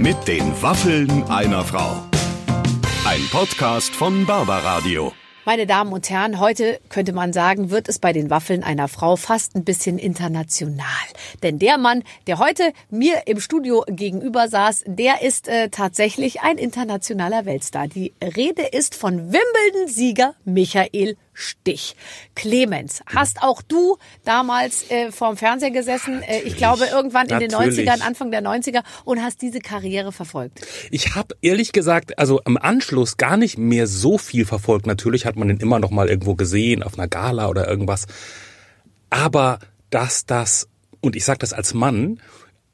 Mit den Waffeln einer Frau. Ein Podcast von Barbaradio. Meine Damen und Herren, heute könnte man sagen, wird es bei den Waffeln einer Frau fast ein bisschen international. Denn der Mann, der heute mir im Studio gegenüber saß, der ist äh, tatsächlich ein internationaler Weltstar. Die Rede ist von Wimbledon-Sieger Michael Stich. Clemens, hast auch du damals äh, vorm Fernseher gesessen, äh, ich glaube irgendwann in Natürlich. den 90ern, Anfang der 90er und hast diese Karriere verfolgt. Ich habe ehrlich gesagt, also am Anschluss gar nicht mehr so viel verfolgt. Natürlich hat man den immer noch mal irgendwo gesehen, auf einer Gala oder irgendwas. Aber dass das, und ich sage das als Mann,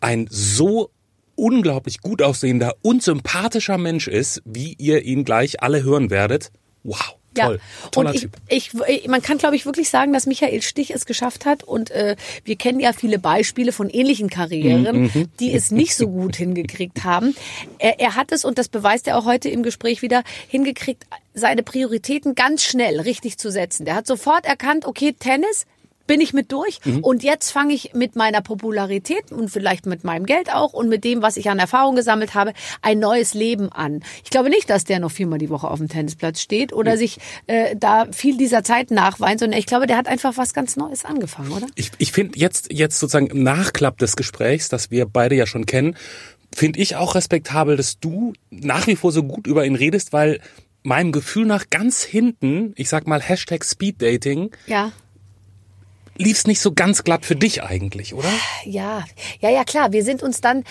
ein so unglaublich gut aussehender und sympathischer Mensch ist, wie ihr ihn gleich alle hören werdet. Wow. Toll. Toller und ich, ich, ich, man kann, glaube ich, wirklich sagen, dass Michael Stich es geschafft hat. Und äh, wir kennen ja viele Beispiele von ähnlichen Karrieren, Mhm, die es nicht so gut hingekriegt haben. Er, er hat es, und das beweist er auch heute im Gespräch wieder, hingekriegt, seine Prioritäten ganz schnell richtig zu setzen. Der hat sofort erkannt, okay, Tennis, bin ich mit durch Mhm. und jetzt fange ich mit meiner Popularität und vielleicht mit meinem Geld auch und mit dem, was ich an Erfahrung gesammelt habe, ein neues Leben an. Ich glaube nicht, dass der noch viermal die Woche auf dem Tennisplatz steht oder sich äh, da viel dieser Zeit nachweint, sondern ich glaube, der hat einfach was ganz Neues angefangen, oder? Ich, ich finde jetzt, jetzt sozusagen im Nachklapp des Gesprächs, das wir beide ja schon kennen, finde ich auch respektabel, dass du nach wie vor so gut über ihn redest, weil meinem Gefühl nach ganz hinten, ich sag mal Hashtag Speeddating, Ja. Lief es nicht so ganz glatt für dich eigentlich, oder? Ja, ja, ja, klar. Wir sind uns dann,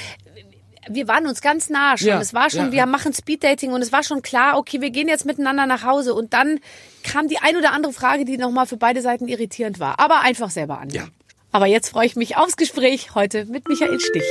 wir waren uns ganz nah schon. Ja, es war schon, ja. wir machen Speeddating und es war schon klar, okay, wir gehen jetzt miteinander nach Hause. Und dann kam die ein oder andere Frage, die nochmal für beide Seiten irritierend war. Aber einfach selber an. Ja. Aber jetzt freue ich mich aufs Gespräch heute mit Michael Stich.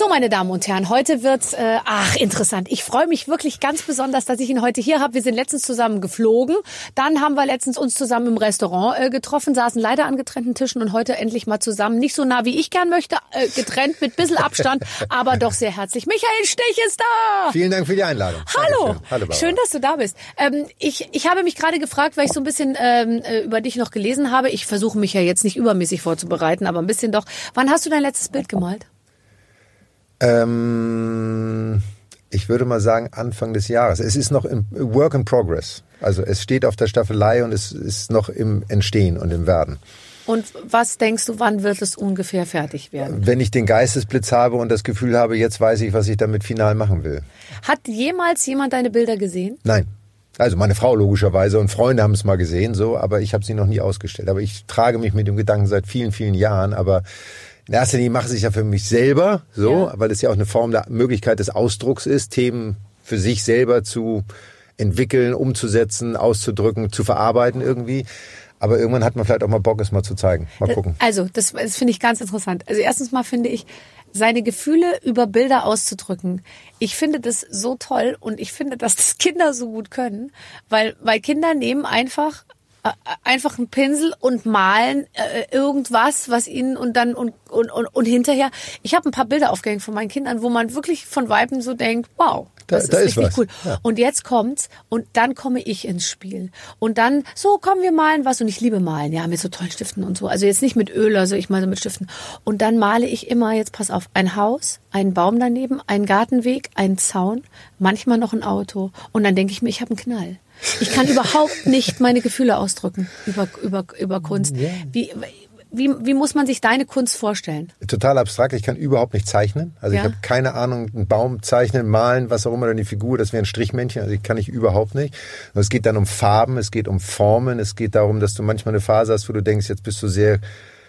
So, meine Damen und Herren, heute wird's äh, ach interessant. Ich freue mich wirklich ganz besonders, dass ich ihn heute hier habe. Wir sind letztens zusammen geflogen, dann haben wir letztens uns zusammen im Restaurant äh, getroffen, saßen leider an getrennten Tischen und heute endlich mal zusammen, nicht so nah wie ich gern möchte, äh, getrennt mit bisschen Abstand, aber doch sehr herzlich. Michael Stich ist da. Vielen Dank für die Einladung. Hallo, Dankeschön. Hallo Barbara. schön, dass du da bist. Ähm, ich, ich habe mich gerade gefragt, weil ich so ein bisschen ähm, äh, über dich noch gelesen habe. Ich versuche mich ja jetzt nicht übermäßig vorzubereiten, aber ein bisschen doch. Wann hast du dein letztes Bild gemalt? Ähm, ich würde mal sagen Anfang des Jahres. Es ist noch im Work in Progress. Also es steht auf der Staffelei und es ist noch im Entstehen und im Werden. Und was denkst du, wann wird es ungefähr fertig werden? Wenn ich den Geistesblitz habe und das Gefühl habe, jetzt weiß ich, was ich damit final machen will. Hat jemals jemand deine Bilder gesehen? Nein. Also meine Frau logischerweise und Freunde haben es mal gesehen, so, aber ich habe sie noch nie ausgestellt. Aber ich trage mich mit dem Gedanken seit vielen, vielen Jahren. Aber in erster Linie mache ich es ja für mich selber, so, Ja. weil es ja auch eine Form der Möglichkeit des Ausdrucks ist, Themen für sich selber zu entwickeln, umzusetzen, auszudrücken, zu verarbeiten irgendwie. Aber irgendwann hat man vielleicht auch mal Bock, es mal zu zeigen. Mal gucken. Also, das, das finde ich ganz interessant. Also erstens mal finde ich, seine Gefühle über Bilder auszudrücken. Ich finde das so toll und ich finde, dass das Kinder so gut können, weil, weil Kinder nehmen einfach äh, einfach einen Pinsel und malen äh, irgendwas, was ihnen und dann und und und, und hinterher. Ich habe ein paar Bilder aufgehängt von meinen Kindern, wo man wirklich von Weitem so denkt, wow, Da- das da ist ist richtig was. cool. Ja. Und jetzt kommt's und dann komme ich ins Spiel. Und dann, so, kommen wir malen was. Und ich liebe malen, ja, mit so tollen Stiften und so. Also jetzt nicht mit Öl, also ich male so mit Stiften. Und dann male ich immer, jetzt pass auf, ein Haus, einen Baum daneben, einen Gartenweg, einen Zaun, manchmal noch ein Auto. Und dann denke ich mir, ich habe einen Knall. Ich kann überhaupt nicht meine Gefühle ausdrücken über, über, über Kunst. Wie, wie, wie muss man sich deine Kunst vorstellen? total abstrakt. Ich kann überhaupt nicht zeichnen. Also Ja. ich habe keine Ahnung, einen Baum zeichnen, malen, was auch immer, dann die Figur, das wäre ein Strichmännchen. Also ich kann ich überhaupt nicht. Und es geht dann um Farben, es geht um Formen, es geht darum, dass du manchmal eine Phase hast, wo du denkst, jetzt bist du sehr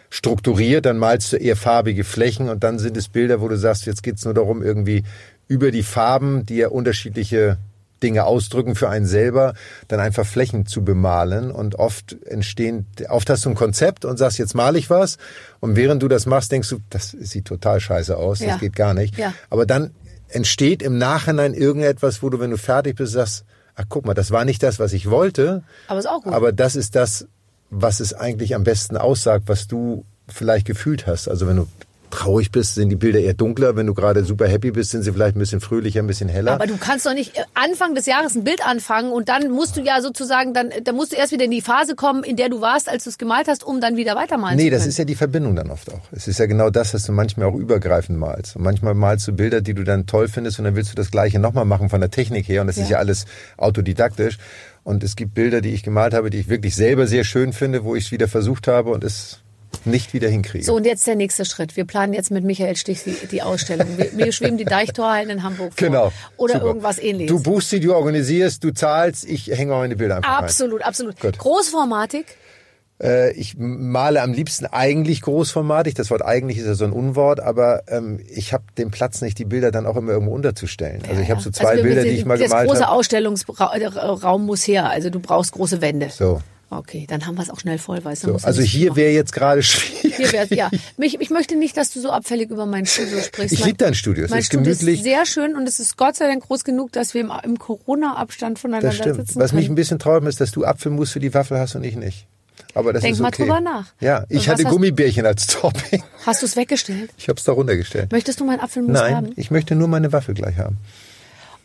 strukturiert, dann malst du eher farbige Flächen und dann sind es Bilder, wo du sagst, jetzt geht's nur darum, irgendwie über die Farben, die ja unterschiedliche Dinge ausdrücken für einen selber, dann einfach Flächen zu bemalen. Und oft entstehen, oft hast du ein Konzept und sagst, jetzt male ich was. Und während du das machst, denkst du, das sieht total scheiße aus, Ja. das geht gar nicht. Ja. Aber dann entsteht im Nachhinein irgendetwas, wo du, wenn du fertig bist, sagst, ach guck mal, das war nicht das, was ich wollte. Aber ist auch gut. Aber das ist das, was es eigentlich am besten aussagt, was du vielleicht gefühlt hast. Also wenn du traurig bist, sind die Bilder eher dunkler. Wenn du gerade super happy bist, sind sie vielleicht ein bisschen fröhlicher, ein bisschen heller. Aber du kannst doch nicht äh, Anfang des Jahres ein Bild anfangen und dann musst du ja sozusagen, dann, dann musst du erst wieder in die Phase kommen, in der du warst, als du es gemalt hast, um dann wieder weitermalen Nee, zu können. das ist ja die Verbindung dann oft auch. Es ist ja genau das, dass du manchmal auch übergreifend malst. Und manchmal malst du Bilder, die du dann toll findest und dann willst du das Gleiche nochmal machen von der Technik her und das ist Ja. ja alles autodidaktisch. Und es gibt Bilder, die ich gemalt habe, die ich wirklich selber sehr schön finde, wo ich es wieder versucht habe und es nicht wieder hinkriege. So, und jetzt der nächste Schritt. Wir planen jetzt mit Michael Stich die, die Ausstellung. Wir, wir schweben die Deichtorhallen in Hamburg vor. Genau. Oder Super. irgendwas ähnliches. Du buchst sie, du organisierst, du zahlst, ich hänge auch meine Bilder einfach rein. absolut, absolut. Gut. Großformatik. Äh, ich male am liebsten eigentlich großformatig. Das Wort eigentlich ist ja so ein Unwort, aber ähm, ich habe den Platz nicht, die Bilder dann auch immer irgendwo unterzustellen. Also ich habe so zwei Also Bilder, wir- die ich mal das gemalt große habe. Ausstellungsraum muss her. Also du brauchst große Wände. So. Okay, dann haben wir es auch schnell voll, weißt du. So, also hier wäre jetzt gerade schwierig. Hier wär's, ja. Mich, ich möchte nicht, dass du so abfällig über mein Studio sprichst. Ich Mein- lieb dein Studio. Es Mein ist Studio gemütlich. ist sehr schön und es ist Gott sei Dank groß genug, dass wir im, im Corona-Abstand voneinander Das stimmt. sitzen Was mich ein können. bisschen traurig ist, dass du Apfelmus für die Waffel hast und ich nicht. Aber das Denk ist mal okay. drüber nach. Ja, ich hatte Gummibärchen als Topping. Hast du es weggestellt? Ich habe es da runtergestellt. Möchtest du mein Apfelmus Nein, haben? ich möchte nur meine Waffel gleich haben.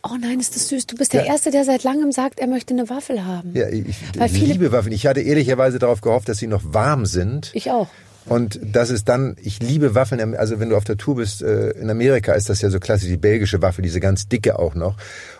Oh nein, ist das süß. Du bist der Ja. Erste, der seit langem sagt, er möchte eine Waffel haben. Ja, ich, Weil viele- liebe Waffeln. Ich hatte ehrlicherweise darauf gehofft, dass sie noch warm sind. Ich auch. Und das ist dann, ich liebe Waffeln, also wenn du auf der Tour bist, äh, in Amerika ist das ja so klassisch, die belgische Waffel, diese ganz dicke auch noch.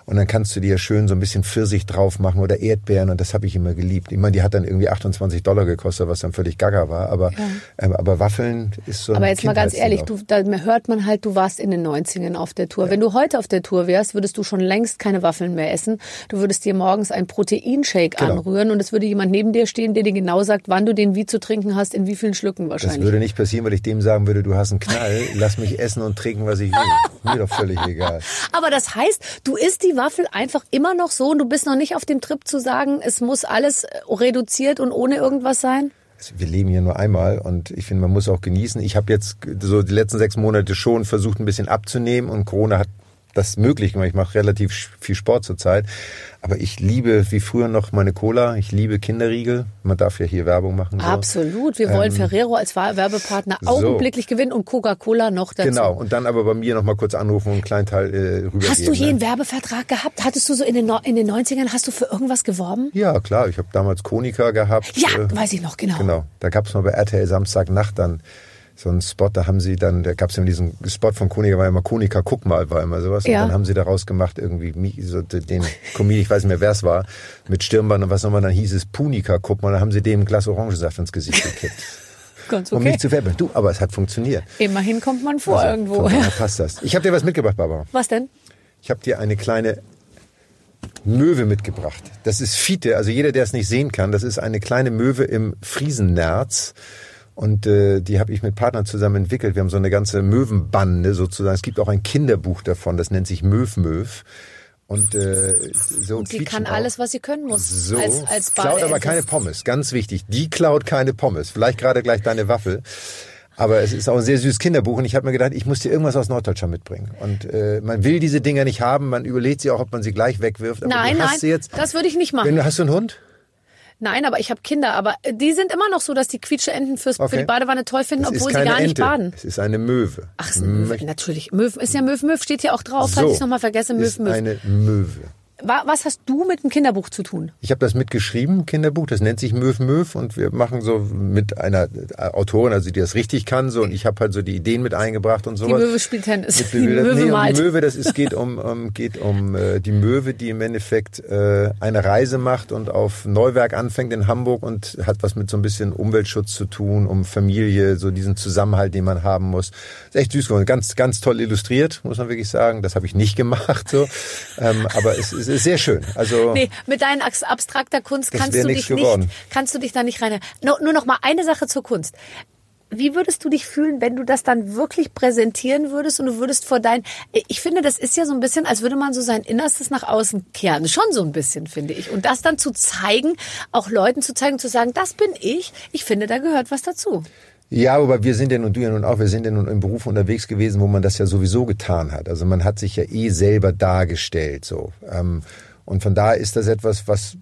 Und dann kannst du dir schön so ein bisschen Pfirsich drauf machen oder Erdbeeren und das habe ich immer geliebt. Ich meine, die hat dann irgendwie 28 Dollar gekostet, was dann völlig gaga war. Aber, ähm, aber Waffeln ist so Aber jetzt mal ganz ehrlich, du, da hört man halt, du warst in den 90ern auf der Tour. Wenn du heute auf der Tour wärst, würdest du schon längst keine Waffeln mehr essen. Du würdest dir morgens einen Proteinshake Genau. anrühren und es würde jemand neben dir stehen, der dir genau sagt, wann du den wie zu trinken hast, in wie vielen Schlücken Das wahrscheinlich. würde nicht passieren, weil ich dem sagen würde, du hast einen Knall, lass mich essen und trinken, was ich will. Mir doch völlig egal. Aber das heißt, du isst die Waffel einfach immer noch so und du bist noch nicht auf dem Trip zu sagen, es muss alles äh, reduziert und ohne irgendwas sein? Also wir leben hier nur einmal und ich finde, man muss auch genießen. Ich habe jetzt so die letzten sechs Monate schon versucht, ein bisschen abzunehmen und Corona hat das möglich gemacht. Ich mache relativ viel Sport zurzeit. Aber ich liebe wie früher noch meine Cola. Ich liebe Kinderriegel. Man darf ja hier Werbung machen. So. Absolut. Wir wollen Ferrero als Werbepartner so. augenblicklich gewinnen und Coca-Cola noch dazu. Genau. Und dann aber bei mir noch mal kurz anrufen und einen kleinen Teil äh, rübergeben. Hast du je ne? einen Werbevertrag gehabt? Hattest du so in den, No- in den 90ern, hast du für irgendwas geworben? Ja, klar. Ich habe damals Konica gehabt. Ja, äh, weiß ich noch, genau. Genau. Da gab es mal bei RTL Samstagnacht dann so einen Spot, da haben sie dann, da gab es immer diesen Spot von Konica, war immer Konica, guck mal, war immer sowas. Ja. Und dann haben sie daraus gemacht, irgendwie so den Comedian, ich weiß nicht mehr, wer es war, mit Stirnband und was nochmal, dann hieß es Punika, guck mal, dann haben sie dem ein Glas Orangensaft ins Gesicht gekippt. Ganz Um okay. mich zu werbeln. Du, aber es hat funktioniert. Immerhin kommt man vor Also, irgendwo. Von daher passt das. Ich habe dir was mitgebracht, Barbara. Was denn? Ich habe dir eine kleine Möwe mitgebracht. Das ist Fiete, also jeder, der es nicht sehen kann, das ist eine kleine Möwe im Friesennerz. Und äh, die habe ich mit Partnern zusammen entwickelt. Wir haben so eine ganze Möwenbande sozusagen. Es gibt auch ein Kinderbuch davon, das nennt sich Möw Möw. Und, äh, so Und die kann auch. alles, was sie können muss. So, als, als klaut aber keine Pommes, ganz wichtig. Die klaut keine Pommes. Vielleicht gerade gleich deine Waffel. Aber es ist auch ein sehr süßes Kinderbuch und ich habe mir gedacht, ich muss dir irgendwas aus Norddeutschland mitbringen. Und äh, man will diese Dinger nicht haben, man überlegt sie auch, ob man sie gleich wegwirft. Aber Nein, nein, das würde ich nicht machen. Wenn hast du einen Hund? Nein, aber ich habe Kinder. Aber äh, die sind immer noch so, dass die Quietscheenten fürs, für Okay. die Badewanne toll finden, Es obwohl ist sie gar nicht Ente. baden. Es ist eine Möwe. Ach, ist eine Möwe. Natürlich. Möwe ist ja Möwe. Möwe steht hier auch drauf, falls so, ich es nochmal vergesse. Möwe, ist Möwe. eine Möwe. Wa- Was hast du mit dem Kinderbuch zu tun? Ich habe das mitgeschrieben, Kinderbuch, das nennt sich Möw Möw und wir machen so mit einer äh, Autorin, also die das richtig kann, so und ich habe halt so die Ideen mit eingebracht und Die sowas. Möwe spielt Tennis. Die Bebildert- Möwe nee, um malt. die Möwe, das ist, geht um, um geht um äh, die Möwe, die im Endeffekt äh, eine Reise macht und auf Neuwerk anfängt in Hamburg und hat was mit so ein bisschen Umweltschutz zu tun, um Familie, so diesen Zusammenhalt, den man haben muss. Ist echt süß geworden, ganz ganz toll illustriert, muss man wirklich sagen. Das habe ich nicht gemacht, so, ähm, aber es, es ist sehr schön. Also Nee, mit deinen abstrakter Kunst kannst du dich nicht, geworden. kannst du dich da nicht rein. No, nur noch mal eine Sache zur Kunst. Wie würdest du dich fühlen, wenn du das dann wirklich präsentieren würdest und du würdest vor dein, ich finde, das ist ja so ein bisschen, als würde man so sein Innerstes nach außen kehren. Schon so ein bisschen, finde ich. Und das dann zu zeigen, auch Leuten zu zeigen, zu sagen, das bin ich. Ich finde, da gehört was dazu. Ja, aber wir sind ja nun, du ja nun auch, wir sind ja nun im Beruf unterwegs gewesen, wo man das ja sowieso getan hat. Also man hat sich ja eh selber dargestellt, so. Ähm, und von daher ist das etwas, was,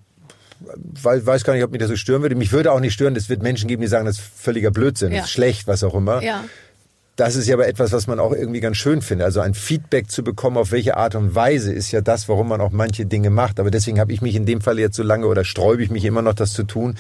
weiß gar nicht, ob mich das so stören würde. Mich würde auch nicht stören, es wird Menschen geben, die sagen, das ist völliger Blödsinn, Ja. das ist schlecht, was auch immer. Ja. das ist ja aber etwas, was man auch irgendwie ganz schön findet. Also ein Feedback zu bekommen, auf welche Art und Weise, ist ja das, warum man auch manche Dinge macht. Aber deswegen habe ich mich in dem Fall jetzt so lange oder sträube ich mich immer noch, das zu tun,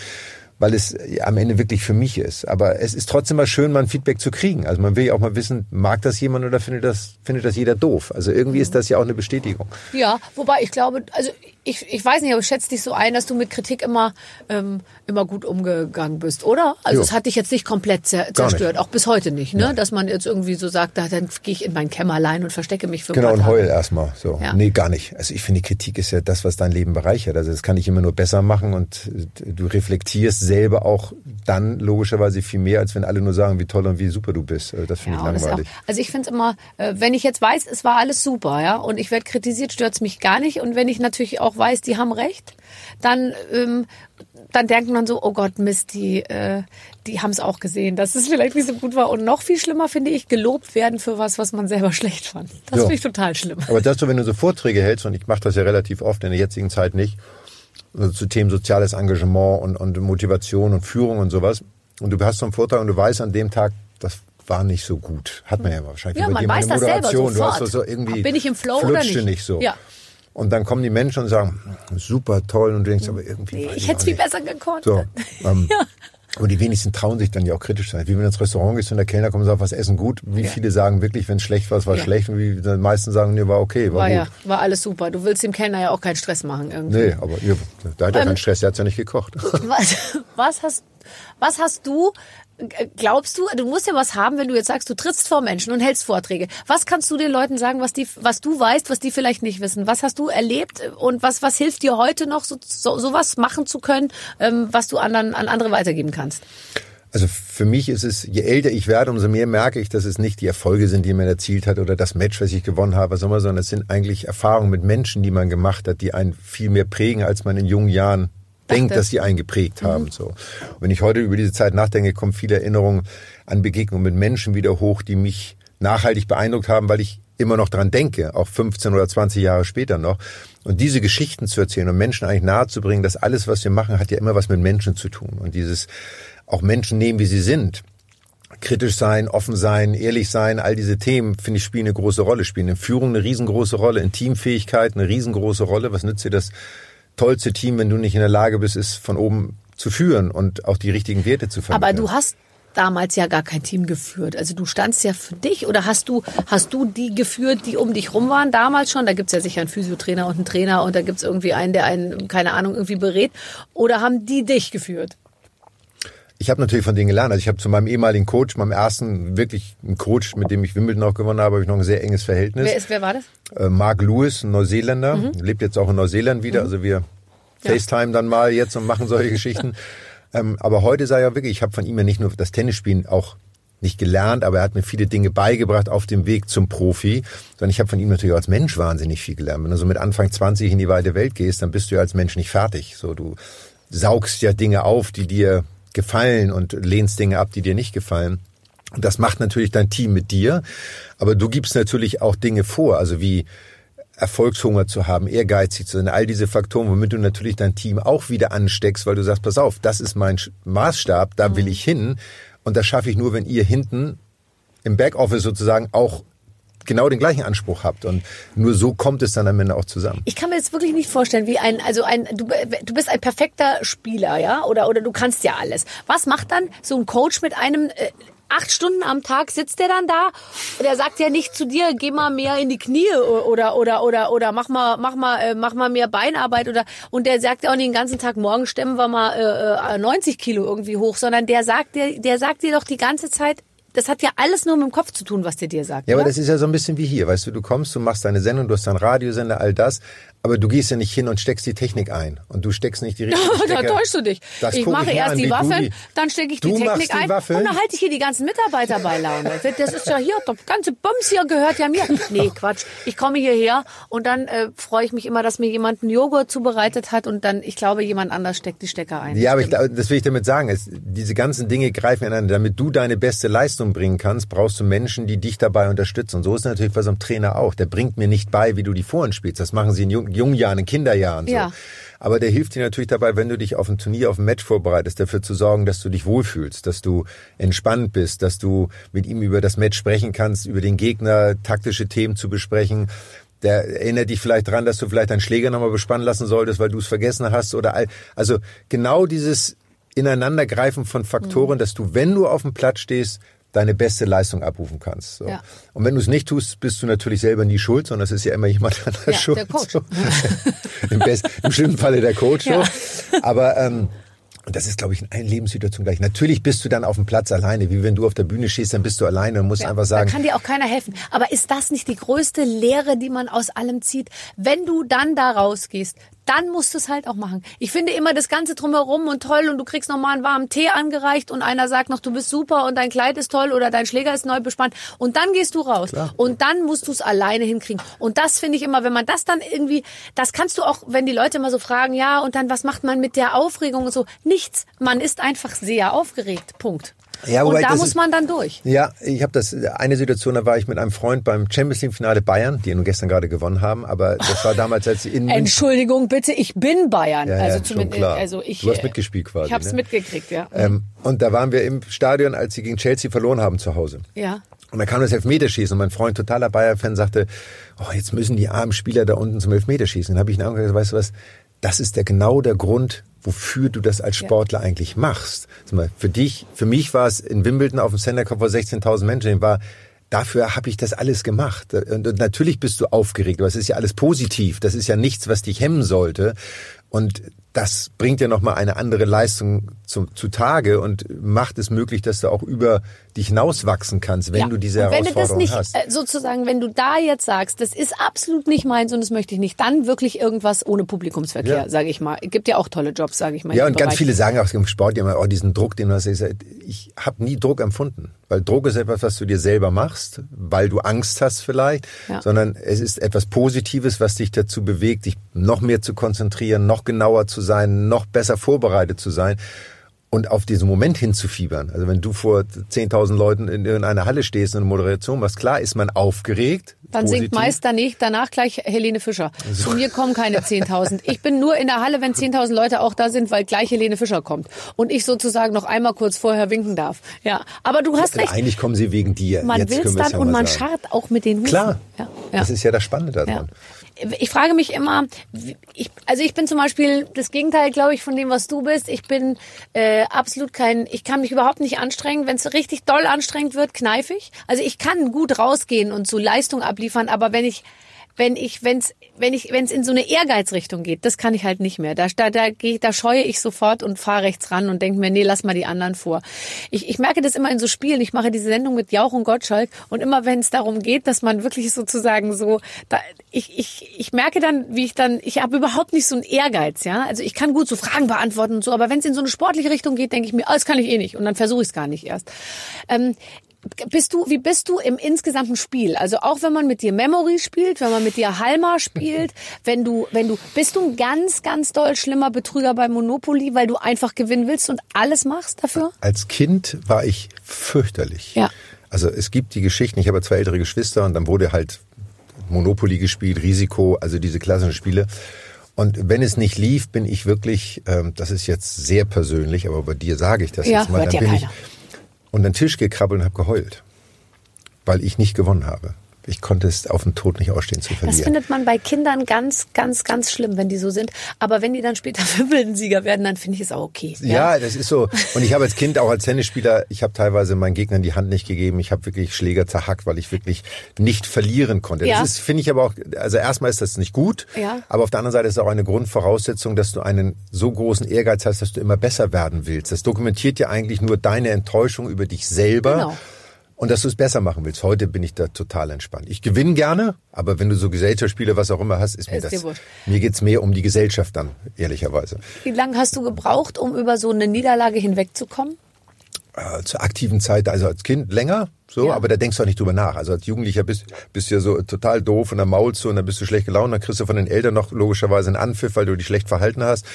weil es am Ende wirklich für mich ist. Aber es ist trotzdem mal schön, mal ein Feedback zu kriegen. Also man will ja auch mal wissen, mag das jemand oder findet das, findet das jeder doof? Also irgendwie ist das ja auch eine Bestätigung. Ja, wobei ich glaube, also ich, ich weiß nicht, aber ich schätze dich so ein, dass du mit Kritik immer, ähm, immer gut umgegangen bist, oder? Also Jo. es hat dich jetzt nicht komplett zer Gar nicht. zerstört, auch bis heute nicht, ne? Dass man jetzt irgendwie so sagt, da, dann gehe ich in mein Kämmerlein und verstecke mich für ein Genau, und heul erstmal. So. Ja. Nee, gar nicht. Also ich finde, Kritik ist ja das, was dein Leben bereichert. Also das kann ich immer nur besser machen und äh, du reflektierst selber auch dann logischerweise viel mehr, als wenn alle nur sagen, wie toll und wie super du bist. Also das finde Ja, ich ist auch, langweilig. also ich finde es immer, äh, wenn ich jetzt weiß, es war alles super, ja, und ich werde kritisiert, stört's mich gar nicht. Und wenn ich natürlich auch weiß, die haben recht, dann, ähm, dann denkt man so, oh Gott, Mist, die, äh, die haben es auch gesehen, dass es vielleicht nicht so gut war. Und noch viel schlimmer finde ich, gelobt werden für was, was man selber schlecht fand. Das finde ich total schlimm. Aber das so, wenn du so Vorträge hältst, und ich mache das ja relativ oft in der jetzigen Zeit nicht, also zu Themen soziales Engagement und, und Motivation und Führung und sowas, und du hast so einen Vortrag und du weißt an dem Tag, das war nicht so gut. Hat man ja wahrscheinlich Ja, über man weiß das Moderation. Du hast sofort. so, irgendwie Bin ich im Flow oder nicht? nicht so. Ja. Und dann kommen die Menschen und sagen, super toll, und du denkst aber irgendwie. Nee, ich hätte es viel besser gekonnt. So, ähm, Aber die wenigsten trauen sich dann ja auch kritisch sein. Wie wenn du ins Restaurant gehst und der Kellner kommt und sagt, was essen gut. Wie Ja. viele sagen wirklich, wenn es schlecht war, es war Ja. schlecht. Und wie die meisten sagen, nee, war okay, war, War gut. ja, war alles super. Du willst dem Kellner ja auch keinen Stress machen irgendwie. Nee, aber ihr, da hat er Ähm, keinen Stress, der hat's ja nicht gekocht. Was, was hast, was hast du, glaubst du, du musst ja was haben, wenn du jetzt sagst, du trittst vor Menschen und hältst Vorträge. Was kannst du den Leuten sagen, was die, was du weißt, was die vielleicht nicht wissen? Was hast du erlebt und was, was hilft dir heute noch, so, so, sowas machen zu können, ähm, was du anderen, an andere weitergeben kannst? Also für mich ist es, je älter ich werde, umso mehr merke ich, dass es nicht die Erfolge sind, die man erzielt hat oder das Match, was ich gewonnen habe, sondern es sind eigentlich Erfahrungen mit Menschen, die man gemacht hat, die einen viel mehr prägen, als man in jungen Jahren denkt, dass sie einen geprägt haben. So. Und wenn ich heute über diese Zeit nachdenke, kommen viele Erinnerungen an Begegnungen mit Menschen wieder hoch, die mich nachhaltig beeindruckt haben, weil ich immer noch dran denke, auch 15 oder 20 Jahre später noch. Und diese Geschichten zu erzählen und Menschen eigentlich nahezubringen, dass alles, was wir machen, hat ja immer was mit Menschen zu tun. Und dieses auch Menschen nehmen, wie sie sind. Kritisch sein, offen sein, ehrlich sein, all diese Themen, finde ich, spielen eine große Rolle, spielen in Führung eine riesengroße Rolle, in Teamfähigkeit eine riesengroße Rolle. Was nützt dir das tollste Team, wenn du nicht in der Lage bist, es von oben zu führen und auch die richtigen Werte zu vermitteln? Aber du hast damals ja gar kein Team geführt. Also du standst ja für dich oder hast du, hast du die geführt, die um dich rum waren damals schon? Da gibt's ja sicher einen Physiotrainer und einen Trainer und da gibt's irgendwie einen, der einen, keine Ahnung, irgendwie berät. Oder haben die dich geführt? Ich habe natürlich von denen gelernt. Also ich habe zu meinem ehemaligen Coach, meinem ersten wirklich einen Coach, mit dem ich Wimbledon auch gewonnen habe, habe ich noch ein sehr enges Verhältnis. Wer, ist, wer war das? Äh, Mark Lewis, ein Neuseeländer, Mhm. lebt jetzt auch in Neuseeland wieder. Also wir FaceTime dann mal jetzt und machen solche Geschichten. Ähm, aber heute sei ja wirklich, ich habe von ihm ja nicht nur das Tennisspielen auch nicht gelernt, aber er hat mir viele Dinge beigebracht auf dem Weg zum Profi, sondern ich habe von ihm natürlich auch als Mensch wahnsinnig viel gelernt. Wenn du so mit Anfang 20 in die weite Welt gehst, dann bist du ja als Mensch nicht fertig. So, du saugst ja Dinge auf, die dir gefallen und lehnst Dinge ab, die dir nicht gefallen. Und das macht natürlich dein Team mit dir, aber du gibst natürlich auch Dinge vor, also wie Erfolgshunger zu haben, ehrgeizig zu sein, all diese Faktoren, womit du natürlich dein Team auch wieder ansteckst, weil du sagst, pass auf, das ist mein Maßstab, da will ich hin. Und das schaffe ich nur, wenn ihr hinten im Backoffice sozusagen auch genau den gleichen Anspruch habt und nur so kommt es dann am Ende auch zusammen. Ich kann mir jetzt wirklich nicht vorstellen, wie ein, also ein, du, du bist ein perfekter Spieler, ja, oder, oder du kannst ja alles. Was macht dann so ein Coach mit einem, äh, acht Stunden am Tag sitzt der dann da? Der sagt ja nicht zu dir, geh mal mehr in die Knie oder, oder, oder, oder mach mal, mach mal, äh, mach mal mehr Beinarbeit oder, und der sagt ja auch nicht den ganzen Tag, morgen stemmen wir mal, äh, äh, 90 Kilo irgendwie hoch, sondern der sagt dir, der sagt dir doch die ganze Zeit, das hat ja alles nur mit dem Kopf zu tun, was der dir sagt. Ja, aber oder? das ist ja so ein bisschen wie hier, weißt du, du kommst, du machst deine Sendung, du hast deinen Radiosender, all das, aber du gehst ja nicht hin und steckst die Technik ein und du steckst nicht die richtige da Stecker. täuschst du dich. Das ich mache mir erst an, die Waffeln, dann stecke ich die Technik die ein Waffeln? und dann halte ich hier die ganzen Mitarbeiter bei Laune. Das ist ja hier, der ganze Bums hier gehört ja mir. Nee, Quatsch. Ich komme hierher und dann äh, freue ich mich immer, dass mir jemand einen Joghurt zubereitet hat und dann, ich glaube, jemand anders steckt die Stecker ein. Ja, aber ich das will ich damit sagen. Es, diese ganzen Dinge greifen ineinander. Damit du deine beste Leistung bringen kannst, brauchst du Menschen, die dich dabei unterstützen. Und so ist es natürlich bei so einem Trainer auch. Der bringt mir nicht bei, wie du die Vorhand spielst. Das machen sie in jungen, jungen Jahren, in Kinderjahren. So. Ja. aber der hilft dir natürlich dabei, wenn du dich auf ein Turnier, auf ein Match vorbereitest, dafür zu sorgen, dass du dich wohlfühlst, dass du entspannt bist, dass du mit ihm über das Match sprechen kannst, über den Gegner, taktische Themen zu besprechen. Der erinnert dich vielleicht dran, dass du vielleicht deinen Schläger nochmal bespannen lassen solltest, weil du es vergessen hast oder all, also genau dieses Ineinandergreifen von Faktoren, mhm. dass du, wenn du auf dem Platz stehst, deine beste Leistung abrufen kannst. So. Ja. Und wenn du es nicht tust, bist du natürlich selber nie schuld, sondern es ist ja immer jemand anderes ja, schuld. Der Coach. So. Im, Best, Im schlimmsten Falle der Coach. Ja. So. Aber ähm, und das ist, glaube ich, in allen Lebenssituationen gleich. Natürlich bist du dann auf dem Platz alleine, wie wenn du auf der Bühne stehst, dann bist du alleine und musst ja, einfach sagen. Da kann dir auch keiner helfen. Aber ist das nicht die größte Lehre, die man aus allem zieht? Wenn du dann da rausgehst, dann musst du es halt auch machen. Ich finde immer das Ganze drumherum und toll und du kriegst nochmal einen warmen Tee angereicht und einer sagt noch, du bist super und dein Kleid ist toll oder dein Schläger ist neu bespannt und dann gehst du raus Klar. und dann musst du es alleine hinkriegen. Und das finde ich immer, wenn man das dann irgendwie, das kannst du auch, wenn die Leute immer so fragen, ja und dann was macht man mit der Aufregung und so, nichts. Man ist einfach sehr aufgeregt. Punkt. Ja, und da muss man dann durch. Ja, ich habe das eine Situation, da war ich mit einem Freund beim Champions League Finale Bayern, die nun gestern gerade gewonnen haben, aber das war damals als in Entschuldigung bitte, ich bin Bayern. Ja, also ja, zumindest klar. also ich Du hast äh, mitgespielt quasi. Ich habe es ne? mitgekriegt, ja. Ähm, und da waren wir im Stadion, als sie gegen Chelsea verloren haben zu Hause. Ja. Und da kam das Elfmeterschießen und mein Freund, totaler Bayern-Fan, sagte, oh, jetzt müssen die armen Spieler da unten zum Elfmeterschießen. Dann habe ich ihn angeguckt, weißt du was, das ist der genau der Grund, wofür du das als Sportler ja. eigentlich machst. Für dich, für mich war es in Wimbledon auf dem Center Cup vor 16.000 Menschen, war dafür habe ich das alles gemacht. Und natürlich bist du aufgeregt, aber es ist ja alles positiv. Das ist ja nichts, was dich hemmen sollte. Und das bringt ja nochmal eine andere Leistung zu, zutage und macht es möglich, dass du auch über dich hinauswachsen kannst, wenn ja. du diese und wenn Herausforderung du das nicht, hast. Äh, sozusagen, wenn du da jetzt sagst, das ist absolut nicht meins und das möchte ich nicht, dann wirklich irgendwas ohne Publikumsverkehr, ja. sage ich mal. Es gibt ja auch tolle Jobs, sage ich mal. Ja, und ganz viele sagen auch im Sport immer, oh, diesen Druck, den du hast. Ich habe nie Druck empfunden, weil Druck ist etwas, was du dir selber machst, weil du Angst hast vielleicht, ja. sondern es ist etwas Positives, was dich dazu bewegt, dich noch mehr zu konzentrieren, noch genauer zu sein, noch besser vorbereitet zu sein und auf diesen Moment hinzufiebern. Also wenn du vor 10.000 Leuten in irgendeiner Halle stehst und eine Moderation machst, klar ist man aufgeregt. Dann positiv. singt meist danach, danach gleich Helene Fischer. So. Zu mir kommen keine 10.000. Ich bin nur in der Halle, wenn 10.000 Leute auch da sind, weil gleich Helene Fischer kommt. Und ich sozusagen noch einmal kurz vorher winken darf. Ja, aber du hast recht. Eigentlich kommen sie wegen dir. Man will es dann ja und man sagen. scharrt auch mit den Hufen. Klar, ja, ja. das ist ja das Spannende daran. Ich frage mich immer, ich, also ich bin zum Beispiel das Gegenteil, glaube ich, von dem, was du bist. Ich bin äh, absolut kein, ich kann mich überhaupt nicht anstrengen. Wenn es richtig doll anstrengend wird, kneife ich. Also ich kann gut rausgehen und so Leistung abliefern, aber wenn ich wenn ich, wenn's, wenn ich, wenn es in so eine Ehrgeizrichtung geht, das kann ich halt nicht mehr. Da, da, da, geh, da scheue ich sofort und fahre rechts ran und denke mir, nee, lass mal die anderen vor. Ich, ich merke das immer in so Spielen. Ich mache diese Sendung mit Jauch und Gottschalk und immer wenn es darum geht, dass man wirklich sozusagen so, da, ich, ich, ich merke dann, wie ich dann, ich habe überhaupt nicht so einen Ehrgeiz, ja. Also ich kann gut so Fragen beantworten und so, aber wenn es in so eine sportliche Richtung geht, denke ich mir, oh, das kann ich eh nicht und dann versuche ich es gar nicht erst. Ähm, bist du, wie bist du im insgesamten Spiel? Also auch wenn man mit dir Memory spielt, wenn man mit dir Halma spielt, wenn du, wenn du, bist du ein ganz, ganz doll schlimmer Betrüger bei Monopoly, weil du einfach gewinnen willst und alles machst dafür? Als Kind war ich fürchterlich. Ja. Also es gibt die Geschichten, ich habe zwei ältere Geschwister und dann wurde halt Monopoly gespielt, Risiko, also diese klassischen Spiele. Und wenn es nicht lief, bin ich wirklich, ähm, das ist jetzt sehr persönlich, aber bei dir sage ich das ja, jetzt mal, dann bin keiner. ich und an den Tisch gekrabbelt und habe geheult, weil ich nicht gewonnen habe ich konnte es auf den Tod nicht ausstehen zu verlieren. Das findet man bei Kindern ganz, ganz, ganz schlimm, wenn die so sind. Aber wenn die dann später Wimbledon-Sieger werden, dann finde ich es auch okay. Ja? ja, das ist so. Und ich habe als Kind auch als Tennisspieler, ich habe teilweise meinen Gegnern die Hand nicht gegeben. Ich habe wirklich Schläger zerhackt, weil ich wirklich nicht verlieren konnte. Ja. Das ist, finde ich aber auch, also erstmal ist das nicht gut. Ja. Aber auf der anderen Seite ist es auch eine Grundvoraussetzung, dass du einen so großen Ehrgeiz hast, dass du immer besser werden willst. Das dokumentiert ja eigentlich nur deine Enttäuschung über dich selber. Genau und dass du es besser machen willst. Heute bin ich da total entspannt. Ich gewinne gerne, aber wenn du so Gesellschaftsspiele, was auch immer hast, ist mir ist das. Mir geht's mehr um die Gesellschaft dann, ehrlicherweise. Wie lange hast du gebraucht, um über so eine Niederlage hinwegzukommen? Äh, zur aktiven Zeit, also als Kind länger, so, ja. aber da denkst du auch nicht drüber nach. Also als Jugendlicher bist, bist du ja so total doof und dann maulst du und dann bist du schlecht gelaunt, dann kriegst du von den Eltern noch logischerweise einen Anpfiff, weil du dich schlecht verhalten hast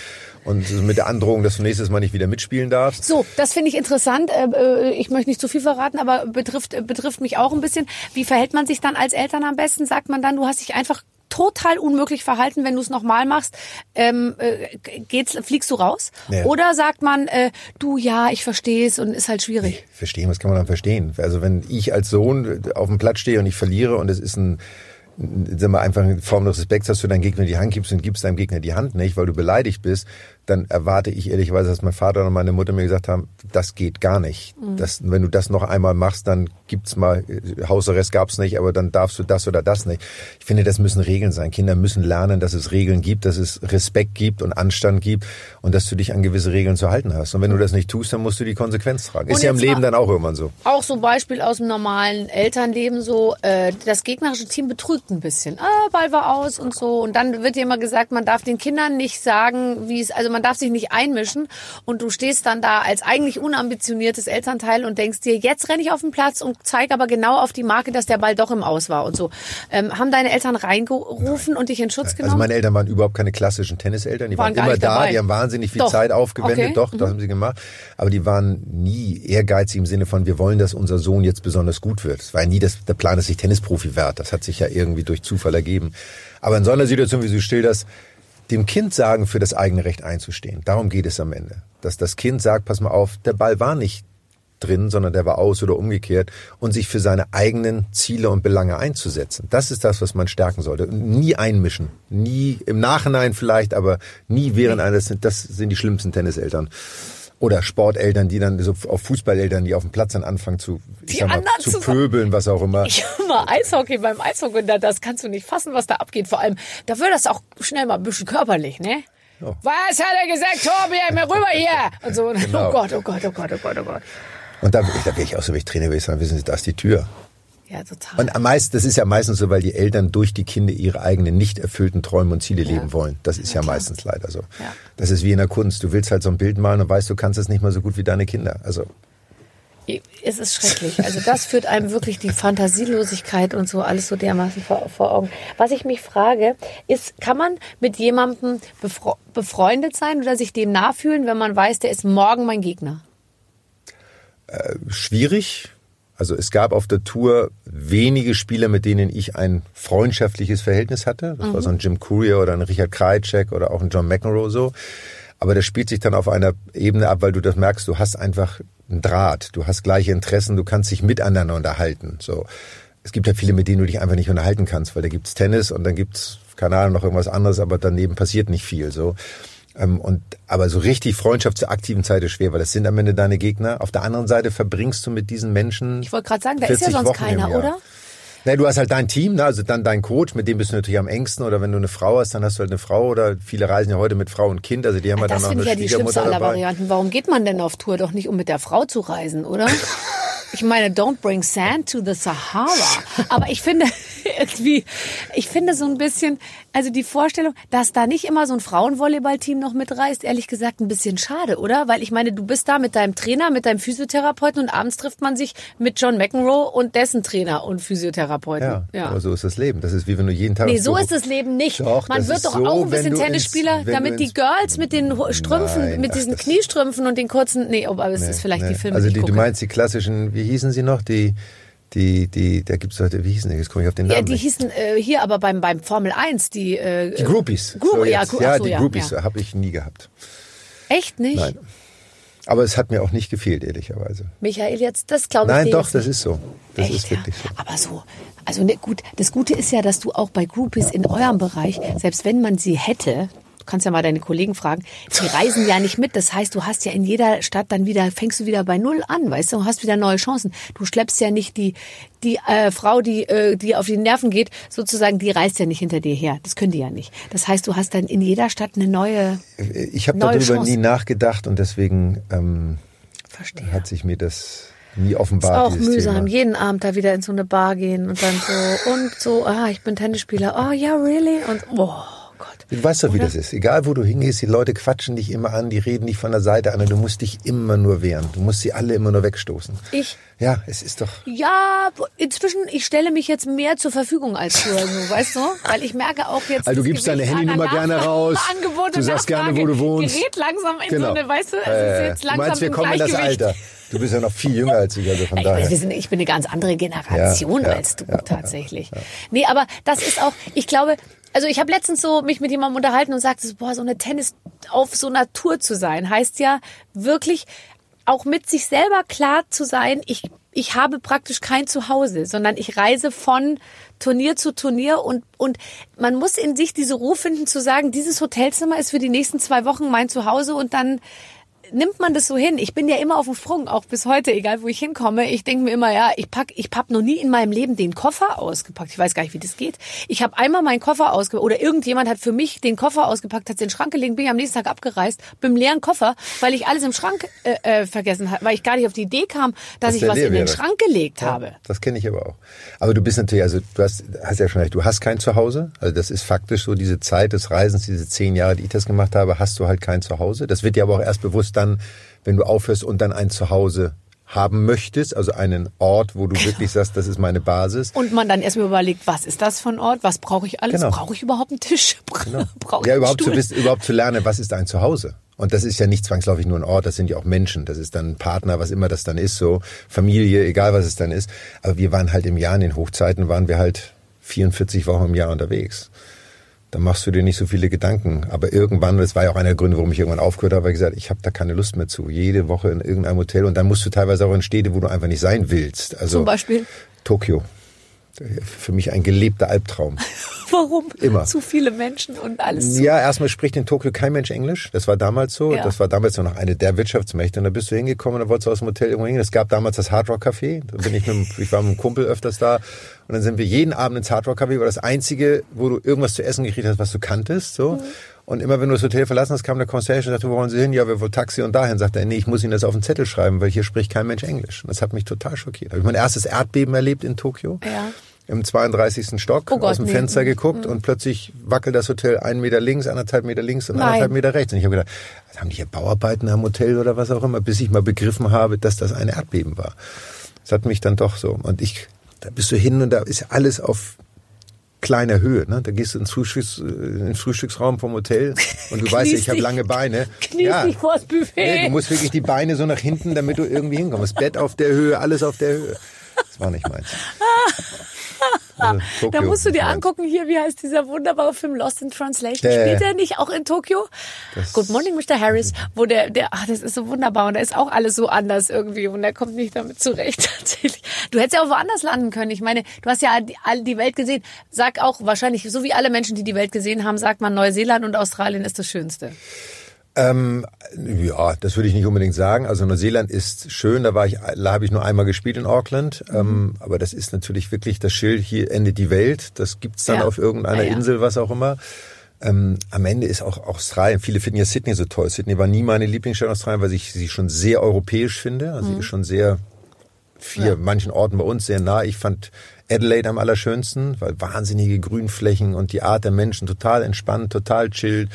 und mit der Androhung, dass du nächstes Mal nicht wieder mitspielen darfst. So, das finde ich interessant. Äh, äh, ich möchte nicht zu viel verraten, aber betrifft, betrifft mich auch ein bisschen. Wie verhält man sich dann als Eltern am besten? Sagt man dann, du hast dich einfach total unmöglich verhalten, wenn du es nochmal machst, ähm, äh, geht's, fliegst du raus? Ja. Oder sagt man, äh, du ja, ich verstehe es und ist halt schwierig. Verstehen, was kann man dann verstehen? Also wenn ich als Sohn auf dem Platz stehe und ich verliere und es ist ein sagen wir einfach eine Form des Respekts, dass du deinem Gegner die Hand gibst und gibst deinem Gegner die Hand nicht, weil du beleidigt bist, dann erwarte ich ehrlicherweise, dass mein Vater und meine Mutter mir gesagt haben, das geht gar nicht. Das, wenn du das noch einmal machst, dann gibt's mal, Hausarrest gab's nicht, aber dann darfst du das oder das nicht. Ich finde, das müssen Regeln sein. Kinder müssen lernen, dass es Regeln gibt, dass es Respekt gibt und Anstand gibt und dass du dich an gewisse Regeln zu halten hast. Und wenn du das nicht tust, dann musst du die Konsequenz tragen. Ist Und ja im Leben dann auch irgendwann so. Auch so ein Beispiel aus dem normalen Elternleben so, äh, das gegnerische Team betrügt ein bisschen. Ah, Ball war aus und so. Und dann wird dir immer gesagt, man darf den Kindern nicht sagen, wie es, also man darf sich nicht einmischen. Und du stehst dann da als eigentlich unambitioniertes Elternteil und denkst dir, jetzt renne ich auf den Platz und zeige aber genau auf die Marke, dass der Ball doch im Aus war und so. Ähm, haben deine Eltern reingerufen und dich in Schutz Also genommen? meine Eltern waren überhaupt keine klassischen Tenniseltern. Die Waren waren, immer da, dabei. die haben wahnsinnig viel Doch. Zeit aufgewendet. Okay. Doch, das haben sie gemacht. Aber die waren nie ehrgeizig im Sinne von, wir wollen, dass unser Sohn jetzt besonders gut wird. Es war nie das, der Plan, dass ich Tennisprofi werde. Das hat sich ja irgendwie durch Zufall ergeben. Aber in so einer Situation, wie du schilderst, dem Kind sagen, für das eigene Recht einzustehen. Darum geht es am Ende. Dass das Kind sagt, pass mal auf, der Ball war nicht drin, sondern der war aus oder umgekehrt und sich für seine eigenen Ziele und Belange einzusetzen. Das ist das, was man stärken sollte. Nie einmischen. Nie im Nachhinein vielleicht, aber nie während eines, das sind die schlimmsten Tenniseltern. Oder Sporteltern, die dann so auf Fußballeltern, die auf dem Platz dann anfangen zu, ich Die sag mal, zu pöbeln, was auch immer. Ich war Eishockey beim Eishockey, und da- das kannst du nicht fassen, was da abgeht. Vor allem, da wird das auch schnell mal ein bisschen körperlich, ne? Was hat er gesagt, Tobi, mal rüber hier? Und so, Genau. oh Gott, oh Gott, oh Gott, oh Gott, oh Gott. Und da, da wäre ich auch so, wenn ich Trainer wäre, sagen, wissen Sie, da ist die Tür. Ja, total. Und am meisten, das ist ja meistens so, weil die Eltern durch die Kinder ihre eigenen nicht erfüllten Träume und Ziele leben wollen. Das ist ja, meistens leider so. Ja. Das ist wie in der Kunst. Du willst halt so ein Bild malen und weißt, du kannst es nicht mal so gut wie deine Kinder. Also Es ist schrecklich. Also das führt einem wirklich die Fantasielosigkeit und so alles so dermaßen vor, vor Augen. Was ich mich frage, ist, kann man mit jemandem befre befreundet sein oder sich dem nachfühlen, wenn man weiß, der ist morgen mein Gegner? schwierig. Also es gab auf der Tour wenige Spieler, mit denen ich ein freundschaftliches Verhältnis hatte. Das war so ein Jim Courier oder ein Richard Krajicek oder auch ein John McEnroe so. Aber das spielt sich dann auf einer Ebene ab, weil du das merkst, du hast einfach einen Draht, du hast gleiche Interessen, du kannst dich miteinander unterhalten. So. Es gibt ja viele, mit denen du dich einfach nicht unterhalten kannst, weil da gibt's Tennis und dann gibt's keine Ahnung noch irgendwas anderes, aber daneben passiert nicht viel. So. Ähm, Und, aber so richtig Freundschaft zur aktiven Zeit ist schwer, weil das sind am Ende deine Gegner. Auf der anderen Seite verbringst du mit diesen Menschen. Ich wollte gerade sagen, da ist ja 40 sonst Wochen keiner, oder? Na, du hast halt dein Team, ne? also dann dein Coach, mit dem bist du natürlich am engsten. Oder wenn du eine Frau hast, dann hast du halt eine Frau. Oder viele reisen ja heute mit Frau und Kind. Also die haben ja dann Das noch eine ja die Schwiegermutter aller dabei. Varianten. Warum geht man denn auf Tour doch nicht, um mit der Frau zu reisen, oder? Ich meine, don't bring sand to the Sahara. Aber ich finde irgendwie, ich finde so ein bisschen, also die Vorstellung, dass da nicht immer so ein Frauenvolleyballteam noch mitreist, ehrlich gesagt ein bisschen schade, oder? Weil ich meine, du bist da mit deinem Trainer, mit deinem Physiotherapeuten und abends trifft man sich mit John McEnroe und dessen Trainer und Physiotherapeuten. Ja, aber so ist das Leben. Das ist wie wenn du jeden Tag. Nee, ins so ist das Leben nicht. Doch, Man wird doch so, auch ein bisschen ins- Tennisspieler, wenn damit die ins- Girls mit den Strümpfen, Nein, mit ach, diesen das- Kniestrümpfen und den kurzen, nee, aber es ist vielleicht die Nee. Filme, Also die die, du meinst die klassischen, wie hießen sie noch? Die, die, die, da gibt's heute, wie hießen die? Jetzt komme ich auf den Namen ja, die nicht. hießen äh, hier aber beim, beim Formel 1, die, äh, Die Groupies. Group, So ja. Gru- ja, so, die ja, Groupies ja. habe ich nie gehabt. Echt nicht? Nein. Aber es hat mir auch nicht gefehlt, ehrlicherweise. Michael, jetzt, das glaube ich Nein, doch, das nicht. ist so. Das Echt, ist wirklich ja. so. Aber so, also ne, gut, das Gute ist ja, dass du auch bei Groupies in eurem Bereich, selbst wenn man sie hätte, kannst ja mal deine Kollegen fragen, die reisen ja nicht mit. Das heißt, du hast ja in jeder Stadt dann wieder, fängst du wieder bei Null an, weißt du, und hast wieder neue Chancen. Du schleppst ja nicht die, die äh, Frau, die, äh, die auf die Nerven geht, sozusagen, die reist ja nicht hinter dir her. Das können die ja nicht. Das heißt, du hast dann in jeder Stadt eine neue, Ich habe darüber Chance. nie nachgedacht und deswegen ähm, verstehe. hat sich mir das nie ist offenbart. auch dieses mühsam, Thema. jeden Abend da wieder in so eine Bar gehen und dann so und so, ah, ich bin Tennisspieler, oh ja, really? Und oh Gott. Du weißt doch, wie das ist. Egal, wo du hingehst, die Leute quatschen dich immer an, die reden dich von der Seite an und du musst dich immer nur wehren. Du musst sie alle immer nur wegstoßen. Ich Ja, es ist doch. Ja, inzwischen, ich stelle mich jetzt mehr zur Verfügung als früher, so, weißt du? Weil ich merke auch jetzt. Also du gibst deine Handynummer gerne raus. Angebot Du sagst gerne, wo du wohnst. Gerät langsam in Genau. so eine, weißt du, es Äh, ist jetzt du langsam meinst, wir kommen in das. Alter. Du bist ja noch viel jünger als ich, also von Ich, daher. sind, ich bin eine ganz andere Generation Ja, ja, als du ja, tatsächlich. Nee, aber das ist auch, ich glaube, Also ich habe letztens so mich mit jemandem unterhalten und sagte, boah, so eine Tennis auf so Tour zu sein, heißt ja wirklich auch mit sich selber klar zu sein, ich ich habe praktisch kein Zuhause, sondern ich reise von Turnier zu Turnier und, und man muss in sich diese Ruhe finden zu sagen, dieses Hotelzimmer ist für die nächsten zwei Wochen mein Zuhause und dann nimmt man das so hin. Ich bin ja immer auf dem Sprung, auch bis heute, egal wo ich hinkomme. Ich denke mir immer, ja, ich pack, ich hab noch nie in meinem Leben den Koffer ausgepackt. Ich weiß gar nicht, wie das geht. Ich habe einmal meinen Koffer ausgepackt oder irgendjemand hat für mich den Koffer ausgepackt, hat den Schrank gelegt, bin ich am nächsten Tag abgereist, mit einem leeren Koffer, weil ich alles im Schrank äh, äh, vergessen habe, weil ich gar nicht auf die Idee kam, dass, Dass ich was in den. Schrank gelegt habe. Das kenne ich aber auch. Aber du bist natürlich, also du hast, hast ja schon recht, du hast kein Zuhause. Also das ist faktisch so diese Zeit des Reisens, diese zehn Jahre, die ich das gemacht habe, hast du halt kein Zuhause. Das wird dir aber auch erst bewusst dann, wenn du aufhörst und dann ein Zuhause haben möchtest, also einen Ort, wo du wirklich sagst, das ist meine Basis. Und man dann erstmal überlegt, was ist das für ein Ort? Was brauche ich alles? Genau. Brauche ich überhaupt einen Tisch? Bra Brauche ich Ja, einen überhaupt zu, Stuhl? wissen, überhaupt zu lernen, was ist ein Zuhause. Und das ist ja nicht zwangsläufig nur ein Ort, das sind ja auch Menschen, das ist dann ein Partner, was immer das dann ist, so Familie, egal was es dann ist. Aber wir waren halt im Jahr, in den Hochzeiten waren wir halt 44 Wochen im Jahr unterwegs. Da machst du dir nicht so viele Gedanken. Aber irgendwann, das war ja auch einer der Gründe, warum ich irgendwann aufgehört habe, weil ich gesagt, ich habe da keine Lust mehr zu. Jede Woche in irgendeinem Hotel und dann musst du teilweise auch in Städte, wo du einfach nicht sein willst. Also Zum Beispiel? Tokio. Für mich ein gelebter Albtraum. Warum? Immer. Zu viele Menschen und alles. zu. Ja, erstmal spricht in Tokio kein Mensch Englisch. Das war damals so. Ja. Das war damals so noch eine der Wirtschaftsmächte. Und da bist du hingekommen und da wolltest du aus dem Hotel irgendwo hin. Es gab damals das Hard Rock Café. Da bin ich, mit, ich war mit einem Kumpel öfters da. Und dann sind wir jeden Abend ins Hard Rock Café. War das einzige, wo du irgendwas zu essen gekriegt hast, was du kanntest. So. Mhm. Und immer wenn du das Hotel verlassen hast, kam der Concierge und sagte, wo wollen Sie hin? Ja, wir wollen Taxi und dahin. Sagt er, nee, ich muss Ihnen das auf den Zettel schreiben, weil hier spricht kein Mensch Englisch. Und das hat mich total schockiert. Habe ich mein erstes Erdbeben erlebt in Tokio Ja. im 32. Stock Oh Gott, aus dem nee. Fenster geguckt und plötzlich wackelt das Hotel einen Meter links, anderthalb Meter links und Nein. anderthalb Meter rechts. Und ich habe gedacht, was haben die hier Bauarbeiten am Hotel oder was auch immer, bis ich mal begriffen habe, dass das ein Erdbeben war. Das hat mich dann doch so. Und ich, da bist du hin und da ist alles auf kleiner Höhe. Ne? Da gehst du ins, Frühstücks, äh, in den Frühstücksraum vom Hotel und du weißt ja, ich habe lange Beine. Kniest dich vors Buffet. Nee, du musst wirklich die Beine so nach hinten, damit du irgendwie hinkommst. Bett auf der Höhe, alles auf der Höhe. Das war nicht meins. Also, Da musst du dir angucken, hier, wie heißt dieser wunderbare Film Lost in Translation? Ja, Spielt er nicht auch in Tokio? Good Morning, Mr. Harris, wo der, der, ach, das ist so wunderbar und da ist auch alles so anders irgendwie und er kommt nicht damit zurecht, tatsächlich. Du hättest ja auch woanders landen können. Ich meine, du hast ja die, all die Welt gesehen. Sag auch wahrscheinlich, so wie alle Menschen, die die Welt gesehen haben, sagt man, Neuseeland und Australien ist das Schönste. Ähm, ja, das würde ich nicht unbedingt sagen. Also Neuseeland ist schön, da war ich, da habe ich nur einmal gespielt in Auckland. Mhm. Ähm, aber das ist natürlich wirklich das Schild, hier endet die Welt. Das gibt's dann Ja. auf irgendeiner Ja, ja. Insel, was auch immer. Ähm, am Ende ist auch Australien, viele finden ja Sydney so toll. Sydney war nie meine Lieblingsstadt in Australien, weil ich sie schon sehr europäisch finde. Also Mhm. sie ist schon sehr vier manchen Orten bei uns sehr nah. Ich fand Adelaide am allerschönsten, weil wahnsinnige Grünflächen und die Art der Menschen total entspannt, total chillt.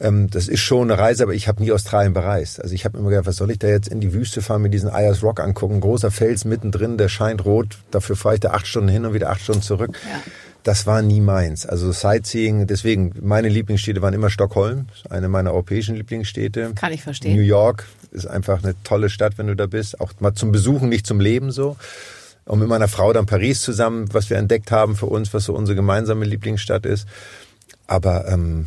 Ähm, das ist schon eine Reise, aber ich habe nie Australien bereist. Also ich habe immer gedacht, was soll ich da jetzt in die Wüste fahren, mir diesen Ayers Rock angucken, großer Fels mittendrin, der scheint rot, dafür fahre ich da acht Stunden hin und wieder acht Stunden zurück. Ja. Das war nie meins. Also Sightseeing, deswegen, meine Lieblingsstädte waren immer Stockholm, eine meiner europäischen Lieblingsstädte. Kann ich verstehen. New York ist einfach eine tolle Stadt, wenn du da bist. Auch mal zum Besuchen, nicht zum Leben so. Und mit meiner Frau dann Paris zusammen, was wir entdeckt haben für uns, was so unsere gemeinsame Lieblingsstadt ist. Aber ähm,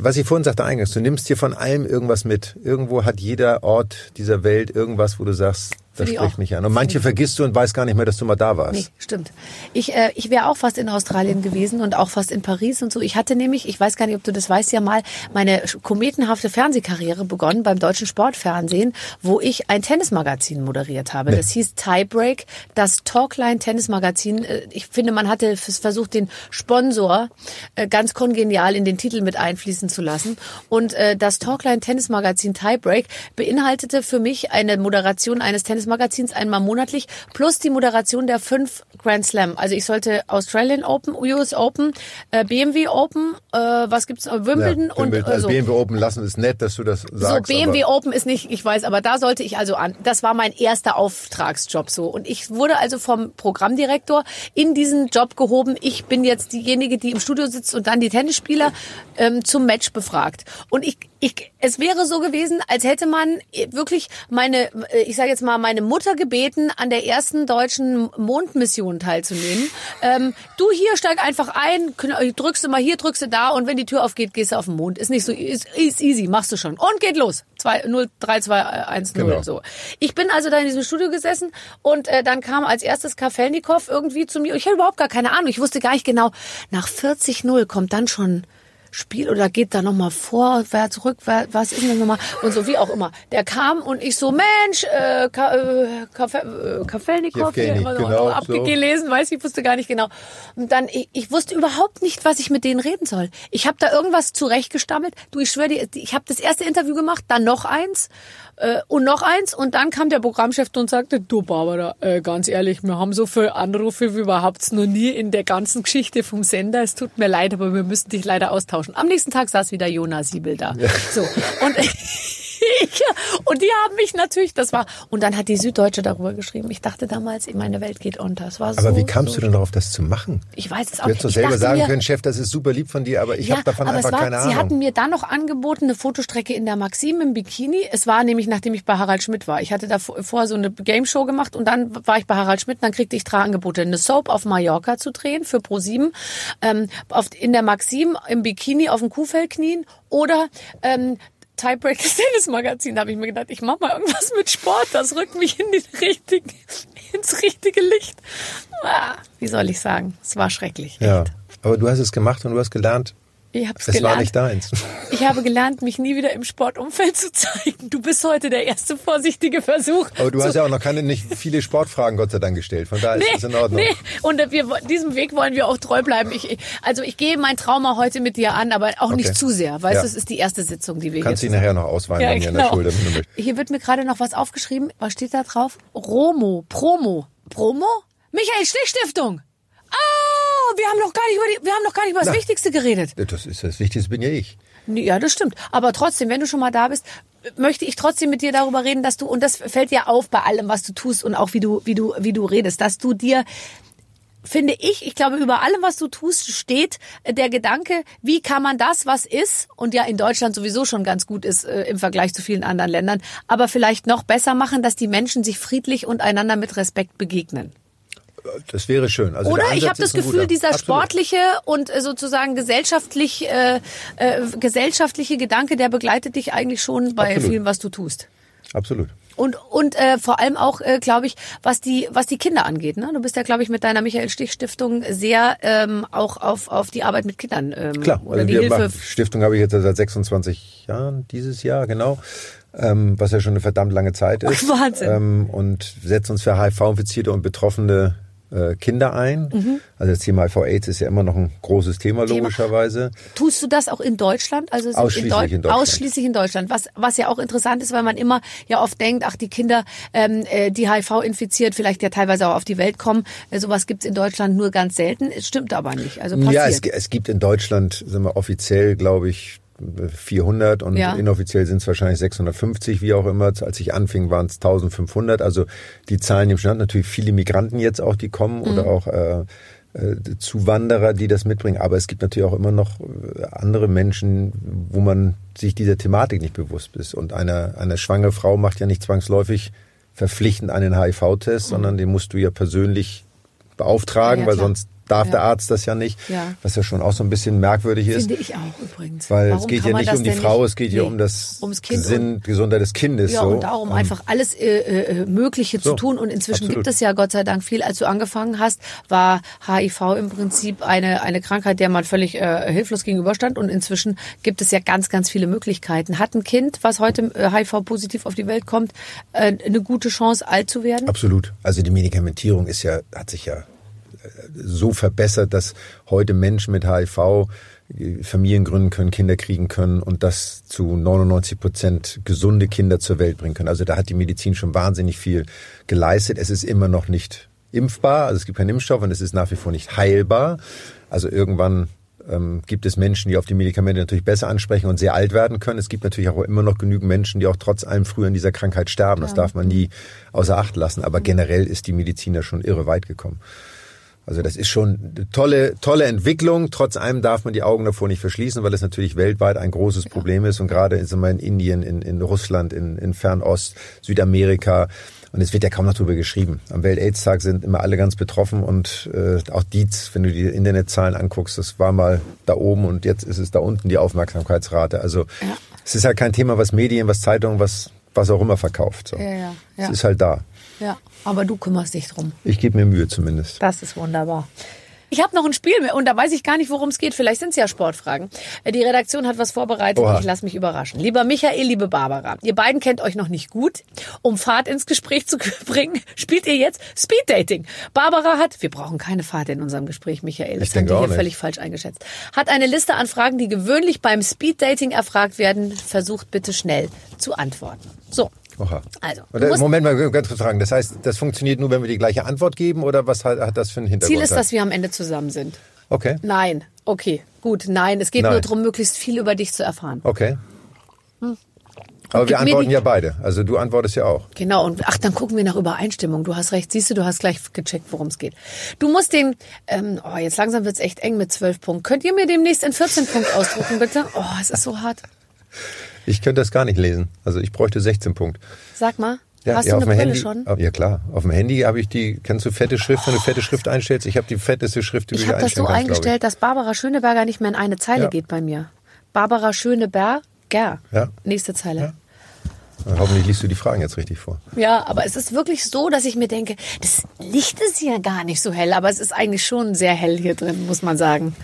was ich vorhin sagte eingangs, du nimmst hier von allem irgendwas mit. Irgendwo hat jeder Ort dieser Welt irgendwas, wo du sagst, das spricht auch. mich an. Und manche vergisst du und weißt gar nicht mehr, dass du mal da warst. Nee, stimmt. Ich, äh, ich wäre auch fast in Australien gewesen und auch fast in Paris und so. Ich hatte nämlich, ich weiß gar nicht, ob du das weißt, ja mal meine kometenhafte Fernsehkarriere begonnen beim deutschen Sportfernsehen, wo ich ein Tennismagazin moderiert habe. Das hieß Tiebreak, das Talkline Tennismagazin. Äh, Ich finde, man hatte versucht, den Sponsor äh, ganz kongenial in den Titel mit einfließen zu lassen. Und äh, das Talkline Tennismagazin Tiebreak beinhaltete für mich eine Moderation eines Tennismagazins einmal monatlich plus die Moderation der fünf Grand Slam. Also ich sollte Australian Open, US Open, äh, BMW Open, äh, was gibt's, äh, Wimbledon Ja, und äh, also so. BMW Open lassen ist nett, dass du das So, sagst. BMW aber Open ist nicht, ich weiß, aber da sollte ich also an. Das war mein erster Auftragsjob so. Und ich wurde also vom Programmdirektor in diesen Job gehoben. Ich bin jetzt diejenige, die im Studio sitzt und dann die Tennisspieler ähm, zum zum Match befragt. Und ich, ich, es wäre so gewesen, als hätte man wirklich meine, äh, ich sage jetzt mal, meine Mutter gebeten, an der ersten deutschen Mondmission teilzunehmen. Ähm, du hier steig einfach ein, drückst du mal hier, drückst du da und wenn die Tür aufgeht, gehst du auf den Mond. Ist nicht so, ist, ist easy, machst du schon. Und geht los. 2, 0, 3, 2, 1, 0. Genau. So. Ich bin also da in diesem Studio gesessen und äh, dann kam als erstes Kafelnikow irgendwie zu mir. Ich hatte überhaupt gar keine Ahnung. Ich wusste gar nicht genau, nach 40-0 kommt dann schon Spiel oder geht da nochmal vorwärts, rückwärts, was ist denn nochmal? Und so wie auch immer. Der kam und ich so, Mensch, äh, Ka äh, äh, Kafelnikow, hier Jewgeni, immer so genau, abgelesen, weiß ich, wusste gar nicht genau. Und dann, ich, ich wusste überhaupt nicht, was ich mit denen reden soll. Ich habe da irgendwas zurechtgestammelt. Du, ich schwöre dir, ich habe das erste Interview gemacht, dann noch eins äh, und noch eins und dann kam der Programmchef und sagte, du Barbara, äh, ganz ehrlich, wir haben so viele Anrufe wie überhaupt noch nie in der ganzen Geschichte vom Sender. Es tut mir leid, aber wir müssen dich leider austauschen. Am nächsten Tag saß wieder Jonas Siebel da. So und ja, und die haben mich natürlich, das war, und dann hat die Süddeutsche darüber geschrieben. Ich dachte damals, meine Welt geht unter. Es war so, Aber wie kamst so du denn darauf, das zu machen? Ich weiß es auch Du hättest doch selber sagen mir- können, Chef, das ist super lieb von dir, aber ich habe davon aber einfach es war, keine Sie hatten Ahnung. mir dann noch angeboten, eine Fotostrecke in der Maxim im Bikini. Es war nämlich, nachdem ich bei Harald Schmidt war. Ich hatte da vor- vorher so eine Game Show gemacht und dann war ich bei Harald Schmidt und dann kriegte ich drei Angebote. Eine Soap auf Mallorca zu drehen für Pro7, ähm, auf, in der Maxim im Bikini auf dem Kuhfell knien oder ähm, Tiebreak das Tennismagazin. Da habe ich mir gedacht, ich mache mal irgendwas mit Sport. Das rückt mich in die richtige, ins richtige Licht. Ah, wie soll ich sagen? Es war schrecklich. Ja, Echt. aber du hast es gemacht und du hast gelernt, Ich hab's es gelernt. war nicht deins. Ich habe gelernt, mich nie wieder im Sportumfeld zu zeigen. Du bist heute der erste vorsichtige Versuch. Aber du hast ja auch noch keine, nicht viele Sportfragen Gott sei Dank gestellt. Von daher ist Nee, es in Ordnung. nee. Und wir, diesem Weg wollen wir auch treu bleiben. Ich, also ich gehe mein Trauma heute mit dir an, aber auch nicht Okay. zu sehr. Weißt Ja. du, es ist die erste Sitzung, die wir Kannst hier dich nachher noch ausweinen ja, mir in genau. der Schule. Hier wird mir gerade noch was aufgeschrieben. Was steht da drauf? Romo, Promo. Promo? Michael Stich Stiftung. Oh, wir haben noch gar nicht über die, wir haben noch gar nicht über das Na. Wichtigste geredet. Das ist das Wichtigste, bin ja ich. Ja, das stimmt. Aber trotzdem, wenn du schon mal da bist, möchte ich trotzdem mit dir darüber reden, dass du, und das fällt dir auf bei allem, was du tust und auch wie du, wie du, wie du redest, dass du dir, finde ich, ich glaube, über allem, was du tust, steht der Gedanke, wie kann man das, was ist, und ja in Deutschland sowieso schon ganz gut ist äh, im Vergleich zu vielen anderen Ländern, aber vielleicht noch besser machen, dass die Menschen sich friedlich und einander mit Respekt begegnen. Das wäre schön. Also Oder der ich habe das Gefühl, dieser Absolut. sportliche und äh, sozusagen gesellschaftlich äh, äh, gesellschaftliche Gedanke, der begleitet dich eigentlich schon bei Absolut. vielem, was du tust. Absolut. Und und äh, vor allem auch, äh, glaube ich, was die was die Kinder angeht. Ne? Du bist ja, glaube ich, mit deiner Michael Stich Stiftung sehr ähm, auch auf auf die Arbeit mit Kindern ähm, Klar, oder also die Hilfe. machen, Stiftung habe ich jetzt seit 26 Jahren, dieses Jahr, genau. Ähm, was ja schon eine verdammt lange Zeit ist. Wahnsinn. Ähm, und setzen uns für HIV-Infizierte und betroffene äh, Kinder ein. Mhm. Also das Thema HIV-AIDS ist ja immer noch ein großes Thema, Thema. logischerweise. Tust du das auch in Deutschland? Also Ausschließlich Deu- in Deutschland. Ausschließlich in Deutschland. Was, was ja auch interessant ist, weil man immer ja oft denkt, ach, die Kinder, ähm, äh, die HIV infiziert, vielleicht ja teilweise auch auf die Welt kommen. Äh, sowas gibt's in Deutschland nur ganz selten. Es stimmt aber nicht. Also passiert. Ja, es, es gibt in Deutschland, sind wir offiziell, glaube ich, 400 und Ja. inoffiziell sind es wahrscheinlich 650, wie auch immer. Als ich anfing, waren es 1500. Also die Zahlen im Stand natürlich viele Migranten jetzt auch, die kommen Mhm. oder auch äh, äh, Zuwanderer, die das mitbringen. Aber es gibt natürlich auch immer noch äh, andere Menschen, wo man sich dieser Thematik nicht bewusst ist. Und eine, eine schwangere Frau macht ja nicht zwangsläufig verpflichtend einen HIV-Test, sondern den musst du ja persönlich beauftragen, Mhm. Ja, weil sonst darf Ja. der Arzt das ja nicht. Ja. Was ja schon auch so ein bisschen merkwürdig ist. Finde ich auch übrigens. Weil Warum es geht ja nicht um die Frau, nicht? es geht ja Nee, um das Gesinn, Gesundheit des Kindes. Ja, so. und darum Und einfach alles äh, äh, Mögliche So, zu tun. Und inzwischen absolut. gibt es ja Gott sei Dank viel. Als du angefangen hast, war HIV im Prinzip eine, eine Krankheit, der man völlig äh, hilflos gegenüberstand. Und inzwischen gibt es ja ganz, ganz viele Möglichkeiten. Hat ein Kind, was heute äh, HIV-positiv auf die Welt kommt, äh, eine gute Chance, alt zu werden? Absolut. Also die Medikamentierung ist ja, hat sich ja äh, so verbessert, dass heute Menschen mit HIV äh, Familien gründen können, Kinder kriegen können und das zu 99 Prozent gesunde Kinder zur Welt bringen können. Also da hat die Medizin schon wahnsinnig viel geleistet. Es ist immer noch nicht impfbar, also es gibt keinen Impfstoff und es ist nach wie vor nicht heilbar. Also irgendwann ähm, gibt es Menschen, die auf die Medikamente natürlich besser ansprechen und sehr alt werden können. Es gibt natürlich auch immer noch genügend Menschen, die auch trotz allem früher an dieser Krankheit sterben. Das darf man nie außer Acht lassen. Aber generell ist die Medizin ja schon irre weit gekommen. Also das ist schon eine tolle, tolle Entwicklung. Trotz allem darf man die Augen davor nicht verschließen, weil es natürlich weltweit ein großes Problem ist und gerade ist in Indien, in, in Russland, in, in Fernost, Südamerika. Und es wird ja kaum noch darüber geschrieben. Am Welt-Aids-Tag sind immer alle ganz betroffen und äh, auch Dietz, wenn du die Internetzahlen anguckst, das war mal da oben und jetzt ist es da unten die Aufmerksamkeitsrate. Also Ja. es ist halt kein Thema, was Medien, was Zeitungen, was was auch immer verkauft. So. Ja, ja, ja. Es ist halt da. Ja, aber du kümmerst dich drum. Ich gebe mir Mühe zumindest. Das ist wunderbar. Ich habe noch ein Spiel und da weiß ich gar nicht, worum es geht. Vielleicht sind es ja Sportfragen. Die Redaktion hat was vorbereitet. Oha. Ich lasse mich überraschen. Lieber Michael, liebe Barbara, ihr beiden kennt euch noch nicht gut. Um Fahrt ins Gespräch zu bringen, spielt ihr jetzt Speed Dating. Barbara hat, wir brauchen keine Fahrt in unserem Gespräch, Michael. Das Ich haben denke wir hier völlig falsch eingeschätzt. Hat eine Liste an Fragen, die gewöhnlich beim Speed Dating erfragt werden. Versucht bitte schnell zu antworten. So. Oha. Also, Oder, Moment mal, ganz kurz fragen. Das heißt, das funktioniert nur, wenn wir die gleiche Antwort geben oder was hat, hat das für einen Hintergrund? Ziel ist, dass wir am Ende zusammen sind. Okay, Nein. Okay, gut. Nein, es geht Nein. nur darum, möglichst viel über dich zu erfahren. okay. Aber wir antworten ja beide. Also du antwortest ja auch. Genau, und ach, dann gucken wir nach Übereinstimmung. Du hast recht, siehst du, du hast gleich gecheckt, worum es geht. Du musst den, ähm, oh, jetzt langsam wird's echt eng mit 12 Punkten. Könnt ihr mir demnächst in 14 Punkt ausdrucken, bitte? Oh, es ist so hart. Ich könnte das gar nicht lesen. Also ich bräuchte 16 Punkte. Sag mal, Ja, hast ja, du auf eine Brille Handy, schon? Ja klar, auf dem Handy habe ich die, kennst du fette Schrift, wenn du fette Schrift einstellst? Ich habe die fetteste Schrift, die du Ich habe das so kannst, eingestellt, dass Barbara Schöneberger nicht mehr in eine Zeile Ja. geht bei mir. Barbara Schöneberger. Ja. Nächste Zeile. ich. Hoffentlich liest du die Fragen jetzt richtig vor. Ja, aber es ist wirklich so, dass ich mir denke, das Licht ist hier gar nicht so hell, aber es ist eigentlich schon sehr hell hier drin, muss man sagen.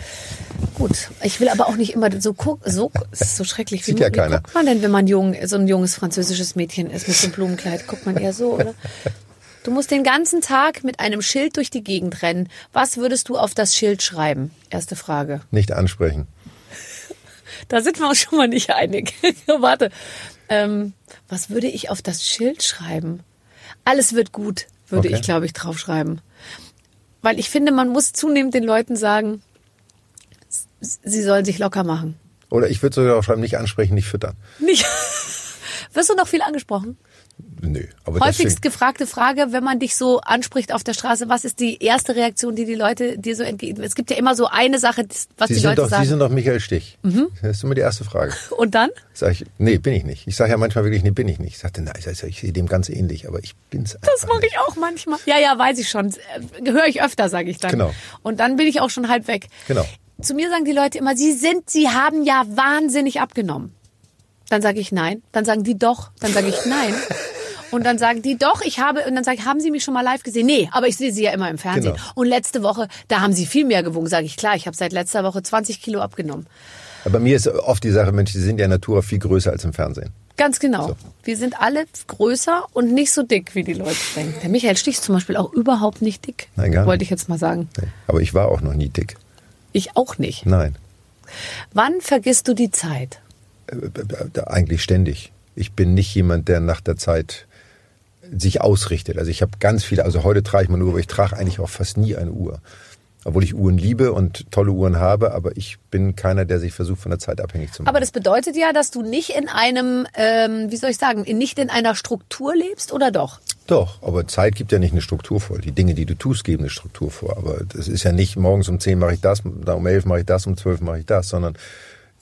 Gut, ich will aber auch nicht immer so gucken, so, ist so schrecklich. Sieht wie, ja wie keiner. guckt man denn, wenn man jung, so ein junges französisches Mädchen ist mit so einem Blumenkleid? Guckt man eher so, oder? Du musst den ganzen Tag mit einem Schild durch die Gegend rennen. Was würdest du auf das Schild schreiben? Erste Frage. Nicht ansprechen. Da sind wir uns schon mal nicht einig. Warte. Ähm, was würde ich auf das Schild schreiben? Alles wird gut, würde Okay. ich, glaube ich, draufschreiben. Weil ich finde, man muss zunehmend den Leuten sagen, sie sollen sich locker machen. Oder ich würde sogar auch schreiben, nicht ansprechen, nicht füttern. Nicht. Wirst du noch viel angesprochen? Nö. Aber Häufigst gefragte Frage, wenn man dich so anspricht auf der Straße, was ist die erste Reaktion, die die Leute dir so entgegen? Es gibt ja immer so eine Sache, was Sie die Leute doch, Sie sagen. sind doch Michael Stich. Mhm. Das ist immer die erste Frage. Und dann? Sag ich, nee, bin ich nicht. Ich sage ja manchmal wirklich, nee, bin ich nicht. Ich sagte, nein, ich, sehe dem ganz ähnlich, aber ich bin's einfach Das mache ich auch manchmal. Ja, ja, weiß ich schon. Äh, Höre ich öfter, sage ich dann. Genau. Und dann bin ich auch schon halb weg. Genau. Zu mir sagen die Leute immer, sie sind, sie haben ja wahnsinnig abgenommen. Dann sage ich nein. Dann sagen die doch. Dann sage ich nein. Und dann sagen die doch, ich habe, und dann sage ich, haben Sie mich schon mal live gesehen? Nee, aber ich sehe Sie ja immer im Fernsehen. Genau. Und letzte Woche, da haben Sie viel mehr gewogen, sage ich, klar, ich habe seit letzter Woche 20 Kilo abgenommen. Aber bei mir ist oft die Sache, Mensch, Sie sind ja in Natura viel größer als im Fernsehen. Ganz genau. So. Wir sind alle größer und nicht so dick, wie die Leute denken. Der Michael Stich ist zum Beispiel auch überhaupt nicht dick. Nein, gar nicht. Wollte ich jetzt mal sagen. Nee. Aber ich war auch noch nie dick. Ich auch nicht. Nein. Wann vergisst du die Zeit? Äh, äh, Eigentlich ständig. Ich bin nicht jemand, der nach der Zeit sich ausrichtet. Also ich habe ganz viele, also heute trage ich mal eine Uhr, aber ich trage eigentlich auch fast nie eine Uhr. Obwohl ich Uhren liebe und tolle Uhren habe, aber ich bin keiner, der sich versucht, von der Zeit abhängig zu machen. Aber das bedeutet ja, dass du nicht in einem, ähm, wie soll ich sagen, nicht in einer Struktur lebst, oder doch? Doch, aber Zeit gibt ja nicht eine Struktur vor. Die Dinge, die du tust, geben eine Struktur vor. Aber das ist ja nicht, morgens um 10 mache ich das, um 11 mache ich das, um 12 mache ich das, sondern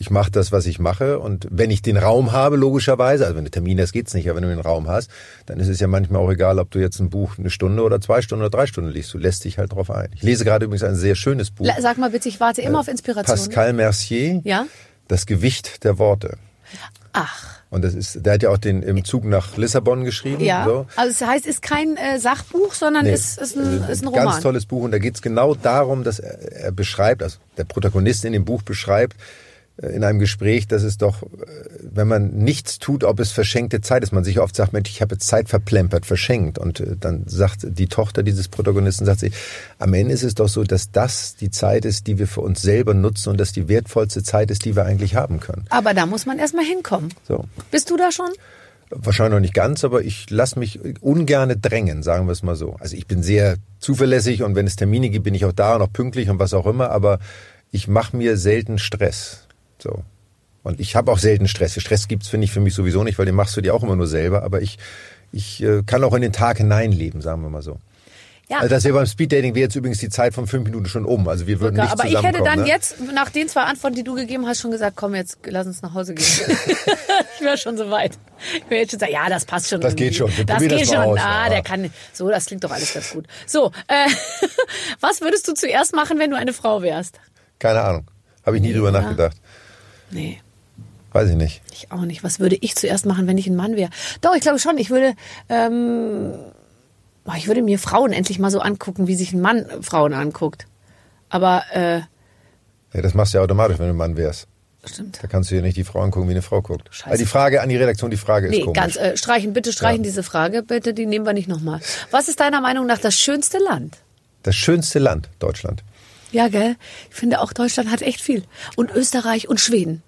ich mache das, was ich mache. Und wenn ich den Raum habe, logischerweise, also wenn du Termin hast, geht's nicht, aber wenn du den Raum hast, dann ist es ja manchmal auch egal, ob du jetzt ein Buch eine Stunde oder zwei Stunden oder drei Stunden liest. Du lässt dich halt drauf ein. Ich lese gerade übrigens ein sehr schönes Buch. Sag mal bitte, ich warte immer auf Inspiration. Pascal Mercier, Ja? Das Gewicht der Worte. Ach, Und das ist, der hat ja auch den im Zug nach Lissabon geschrieben. ja. So. Also es heißt, es ist kein äh, Sachbuch, sondern Nee, ist, ist, ein, äh, ist ein Roman. Ganz tolles Buch und da geht es genau darum, dass er, er beschreibt, also der Protagonist in dem Buch beschreibt, äh, in einem Gespräch, dass es doch, äh, wenn man nichts tut, ob es verschenkte Zeit ist. Man sich oft sagt, Mensch, ich habe jetzt Zeit verplempert, verschenkt. Und äh, dann sagt die Tochter dieses Protagonisten, sagt sie, am Ende ist es doch so, dass das die Zeit ist, die wir für uns selber nutzen und dass die wertvollste Zeit ist, die wir eigentlich haben können. Aber da muss man erstmal hinkommen. So. Bist du da schon? Wahrscheinlich noch nicht ganz, aber ich lasse mich ungerne drängen, sagen wir es mal so. Also ich bin sehr zuverlässig und wenn es Termine gibt, bin ich auch da und auch pünktlich und was auch immer, aber ich mache mir selten Stress. So. Und ich habe auch selten Stress. Stress gibt's finde ich, für mich sowieso nicht, weil den machst du dir auch immer nur selber, aber ich, ich äh, kann auch in den Tag hineinleben, sagen wir mal so. Ja. Also das wäre beim Speeddating wäre jetzt übrigens die Zeit von fünf Minuten schon um. Also wir würden nicht aber ich hätte dann ne? jetzt, nach den zwei Antworten, die du gegeben hast, schon gesagt, komm, jetzt lass uns nach Hause gehen. ich wäre schon so weit. Ich wäre jetzt schon sagen, ja, das passt schon. Das geht irgendwie. schon. Wir Das geht das schon. aus, ah, ja. der kann. So, das klingt doch alles ganz gut. So, äh, was würdest du zuerst machen, wenn du eine Frau wärst? Keine Ahnung. Habe ich nie drüber Ja. nachgedacht. Nee. Weiß ich nicht. Ich auch nicht. Was würde ich zuerst machen, wenn ich ein Mann wäre? Doch, ich glaube schon. Ich würde, ähm, ich würde mir Frauen endlich mal so angucken, wie sich ein Mann Frauen anguckt. Aber, äh, Ja, das machst du ja automatisch, wenn du ein Mann wärst. stimmt. Da kannst du dir nicht die Frau angucken, wie eine Frau guckt. Scheiße. Also die Frage an die Redaktion, die Frage ist Nee, komisch. ganz, äh, streichen, bitte streichen Ja. diese Frage, bitte, die nehmen wir nicht nochmal. Was ist deiner Meinung nach das schönste Land? Das schönste Land, Deutschland. Ja, gell? Ich finde auch Deutschland hat echt viel. Und Österreich und Schweden.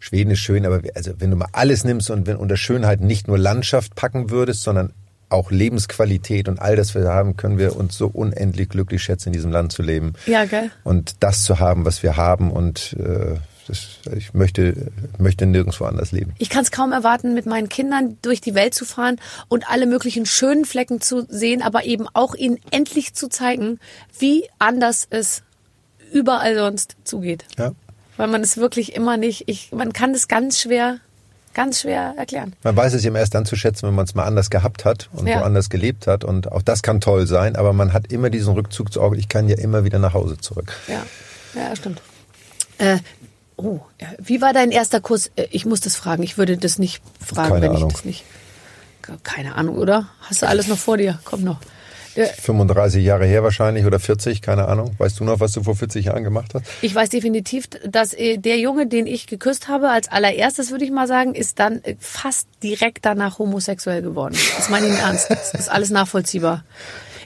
Schweden ist schön, aber also wenn du mal alles nimmst und wenn unter Schönheit nicht nur Landschaft packen würdest, sondern auch Lebensqualität und all das, was wir haben, können wir uns so unendlich glücklich schätzen, in diesem Land zu leben. Ja, gell? Und das zu haben, was wir haben und äh, das, ich möchte, möchte nirgendwo anders leben. Ich kann es kaum erwarten, mit meinen Kindern durch die Welt zu fahren und alle möglichen schönen Flecken zu sehen, aber eben auch ihnen endlich zu zeigen, wie anders es überall sonst zugeht. Ja. Weil man es wirklich immer nicht, ich, man kann es ganz schwer, ganz schwer erklären. Man weiß es immer erst dann zu schätzen, wenn man es mal anders gehabt hat und Ja. woanders gelebt hat. Und auch das kann toll sein, aber man hat immer diesen Rückzug zu Augen. Ich kann ja immer wieder nach Hause zurück. Ja, ja, stimmt. Äh, oh, wie war dein erster Kuss? Äh, Ich muss das fragen. Ich würde das nicht fragen, Keine wenn Ahnung. ich das nicht. Keine Ahnung, oder? Hast du alles noch vor dir? Komm noch. Äh, 35 Jahre her wahrscheinlich oder 40, keine Ahnung. Weißt du noch, was du vor 40 Jahren gemacht hast? Ich weiß definitiv, dass äh, der Junge, den ich geküsst habe, als allererstes würde ich mal sagen, ist dann äh, fast direkt danach homosexuell geworden. Das meine ich im Ernst. Das ist alles nachvollziehbar.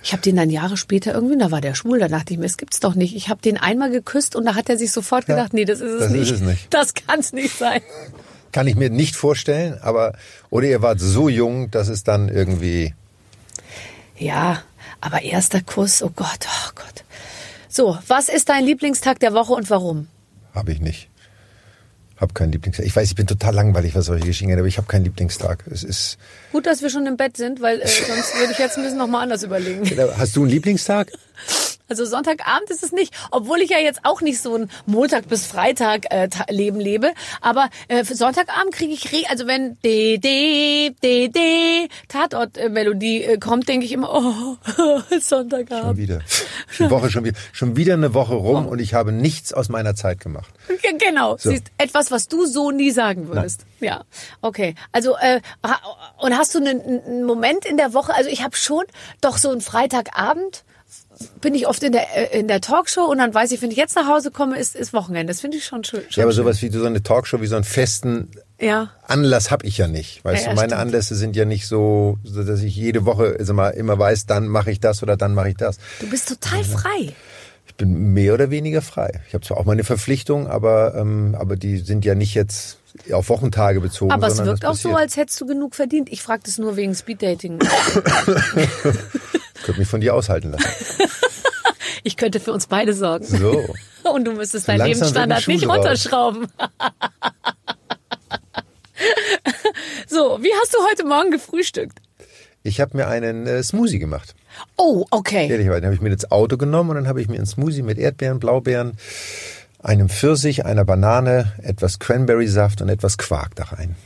Ich habe den dann Jahre später irgendwie, da war der schwul, da dachte ich mir, das gibt's doch nicht. Ich habe den einmal geküsst und da hat er sich sofort Ja, gedacht, nee, das ist es das ist nicht. es nicht. Das kann's nicht sein. Kann ich mir nicht vorstellen, aber oder ihr wart so jung, dass es dann irgendwie Ja, aber erster Kuss, oh Gott, oh Gott. So, was ist dein Lieblingstag der Woche und warum? habe ich nicht. Hab keinen Lieblingstag. Ich weiß, ich bin total langweilig, was solche Geschichten angeht, aber ich habe keinen Lieblingstag. Es ist. Gut, dass wir schon im Bett sind, weil äh, sonst würde ich jetzt ein bisschen nochmal anders überlegen. Hast du einen Lieblingstag? Also Sonntagabend ist es nicht, obwohl ich ja jetzt auch nicht so ein Montag bis Freitag äh, Leben lebe. Aber äh, Sonntagabend kriege ich, re also wenn D D D D Tatort äh, Melodie äh, kommt, denke ich immer, oh Schon Sonntagabend. wieder. Die Woche schon wieder. Schon wieder eine Woche rum und ich habe nichts aus meiner Zeit gemacht. Ge- Genau, So. siehst etwas, was du so nie sagen würdest. Ja, okay. Also äh, und hast du einen, einen Moment in der Woche? Also ich habe schon doch so einen Freitagabend bin ich oft in der äh, in der Talkshow und dann weiß ich, wenn ich jetzt nach Hause komme, ist ist Wochenende. Das finde ich schon schön. Ja, aber schön. sowas wie so eine Talkshow, wie so einen festen Ja. Anlass habe ich ja nicht. Weißt Ja, du, meine stimmt. Anlässe sind ja nicht so, so, dass ich jede Woche also mal immer weiß, dann mache ich das oder dann mache ich das. Du bist total frei. Ich bin mehr oder weniger frei. Ich habe zwar auch meine Verpflichtungen, aber, ähm, aber die sind ja nicht jetzt auf Wochentage bezogen. Aber es wirkt auch so, passiert. als hättest du genug verdient. Ich frage das nur wegen Speeddating. Ich könnte mich von dir aushalten lassen. Ich könnte für uns beide sorgen. So. Und du müsstest So deinen Lebensstandard nicht runterschrauben. so, wie hast du heute Morgen gefrühstückt? Ich habe mir einen äh, Smoothie gemacht. Oh, okay. Ehrlicherweise habe ich mir das Auto genommen und dann habe ich mir einen Smoothie mit Erdbeeren, Blaubeeren, einem Pfirsich, einer Banane, etwas Cranberry-Saft und etwas Quark da rein.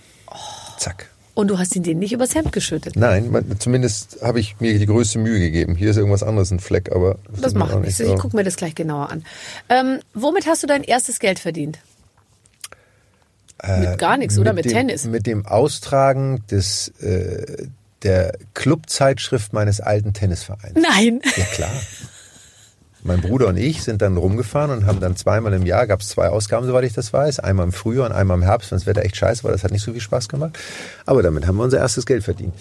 Zack. Und du hast ihn denen nicht übers Hemd geschüttet. Nein, zumindest habe ich mir die größte Mühe gegeben. Hier ist irgendwas anderes ein Fleck, aber Das mir macht nichts. Ich gucke mir das gleich genauer an. Ähm, womit hast du dein erstes Geld verdient? mit gar nichts, oder mit, dem, Tennis? Mit dem Austragen des äh, der Clubzeitschrift meines alten Tennisvereins. Nein. Ja klar. Mein Bruder und ich sind dann rumgefahren und haben dann zweimal im Jahr, gab es zwei Ausgaben, soweit ich das weiß, einmal im Frühjahr und einmal im Herbst, wenn das Wetter echt scheiße war, das hat nicht so viel Spaß gemacht. Aber damit haben wir unser erstes Geld verdient.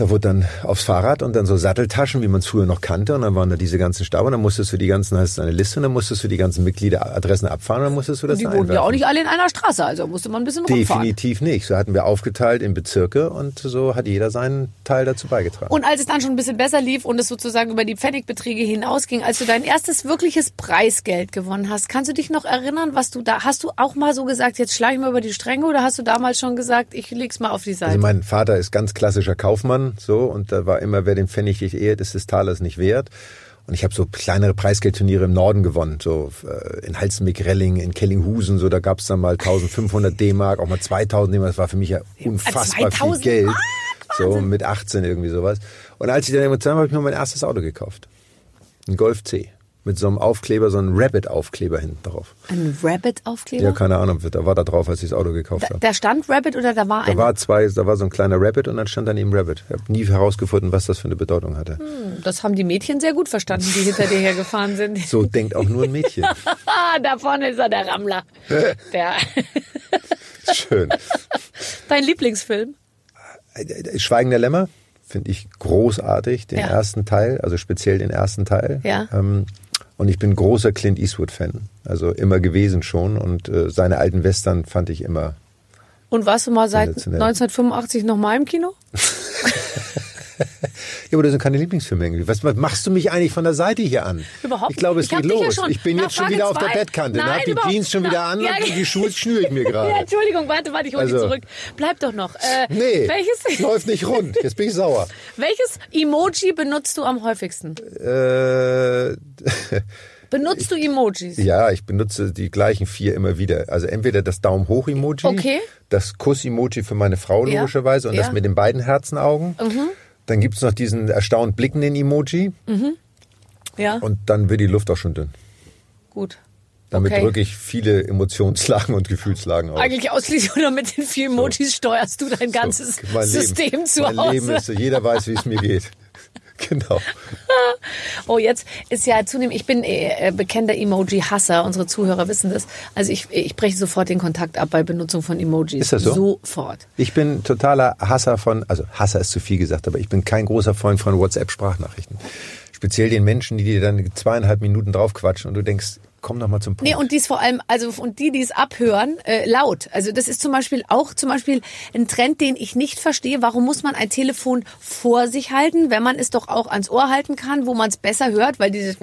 Da wurde dann aufs Fahrrad und dann so Satteltaschen, wie man es früher noch kannte. Und dann waren da diese ganzen Stab und dann musstest du die ganzen, hast du eine Liste und dann musstest du die ganzen Mitgliederadressen abfahren und dann musstest du das Die da wohnen ja auch nicht alle in einer Straße, also musste man ein bisschen rumfahren. Definitiv nicht. So hatten wir aufgeteilt in Bezirke und so hat jeder seinen Teil dazu beigetragen. Und als es dann schon ein bisschen besser lief und es sozusagen über die Pfennigbeträge hinausging, als du dein erstes wirkliches Preisgeld gewonnen hast, kannst du dich noch erinnern, was du da, hast du auch mal so gesagt, jetzt schlage ich mal über die Stränge oder hast du damals schon gesagt, ich leg's mal auf die Seite? Also mein Vater ist ganz klassischer Kaufmann So und da war immer, wer den Pfennig nicht ehrt, ist des Talers nicht wert. Und ich habe so kleinere Preisgeldturniere im Norden gewonnen, so äh, in Halstenbeck-Relling, in Kellinghusen, so da gab's dann mal 1500 D-Mark, auch mal 2000 D-Mark, das war für mich ja unfassbar 2000 viel Geld. Mark? So mit 18 irgendwie sowas. Und als ich dann irgendwann habe ich mir mein erstes Auto gekauft. Ein Golf C. Mit so einem Aufkleber, so einem Rabbit-Aufkleber hinten drauf. Ein Rabbit-Aufkleber? Ja, keine Ahnung, da war da drauf, als ich das Auto gekauft da, habe. da stand Rabbit oder da war Da ein? war zwei, da war so ein kleiner Rabbit und dann stand daneben Rabbit. Ich habe nie herausgefunden, was das für eine Bedeutung hatte. Das haben die Mädchen sehr gut verstanden, die hinter dir hergefahren sind. So denkt auch nur ein Mädchen. Da vorne ist er, der Rammler. Der. Schön. Dein Lieblingsfilm? Schweigen der Lämmer finde ich großartig, den Ja. ersten Teil, also speziell den ersten Teil. Ja. Ähm, und ich bin großer Clint Eastwood-Fan, also immer gewesen schon. Und äh, seine alten Western fand ich immer. Und warst du mal seit Sensationell. 1985 noch mal im Kino? Ja, aber das sind keine Lieblingsfilme irgendwie. Was machst du mich eigentlich von der Seite hier an? Überhaupt Ich glaube, es. Ich geht ja los. schon ich bin jetzt schon wieder auf der zwei- Bettkante. Ne? Nein, Hab die überhaupt- Jeans schon wieder an Ja, und die Schuhe schnüre ich mir Ja, gerade. Entschuldigung, warte, warte, ich hole Also- dich zurück. Bleib doch noch. Äh, Nee, welches, läuft nicht rund. Jetzt bin ich sauer. welches Emoji benutzt du am häufigsten? Äh, Benutzt du Emojis? ja, ich benutze die gleichen vier immer wieder. Also entweder das Daumen hoch Emoji, Okay. das Kuss-Emoji für meine Frau Ja. logischerweise und Ja. das mit den beiden Herzenaugen. Dann gibt's noch diesen erstaunt blickenden Emoji Ja, und dann wird die Luft auch schon dünn. gut. Damit okay. drücke ich viele Emotionslagen und Gefühlslagen aus. Eigentlich ausschließlich oder mit den vier Emojis steuerst du dein ganzes So, System zu mein Hause. Leben ist so, jeder weiß, wie es mir geht. Genau. Oh, jetzt ist ja zunehmend, ich bin äh, äh, bekennender Emoji-Hasser, unsere Zuhörer wissen das. Also ich, ich breche sofort den Kontakt ab bei Benutzung von Emojis. Ist das so? Sofort. Ich bin totaler Hasser von, also Hasser ist zu viel gesagt, aber ich bin kein großer Freund von WhatsApp-Sprachnachrichten. Speziell den Menschen, die dir dann zweieinhalb Minuten draufquatschen und du denkst, komm doch mal zum Punkt. Nee, und dies vor allem, also und die, die es abhören, äh, laut. Also das ist zum Beispiel auch zum Beispiel ein Trend, den ich nicht verstehe. Warum muss man ein Telefon vor sich halten, wenn man es doch auch ans Ohr halten kann, wo man es besser hört, weil dieses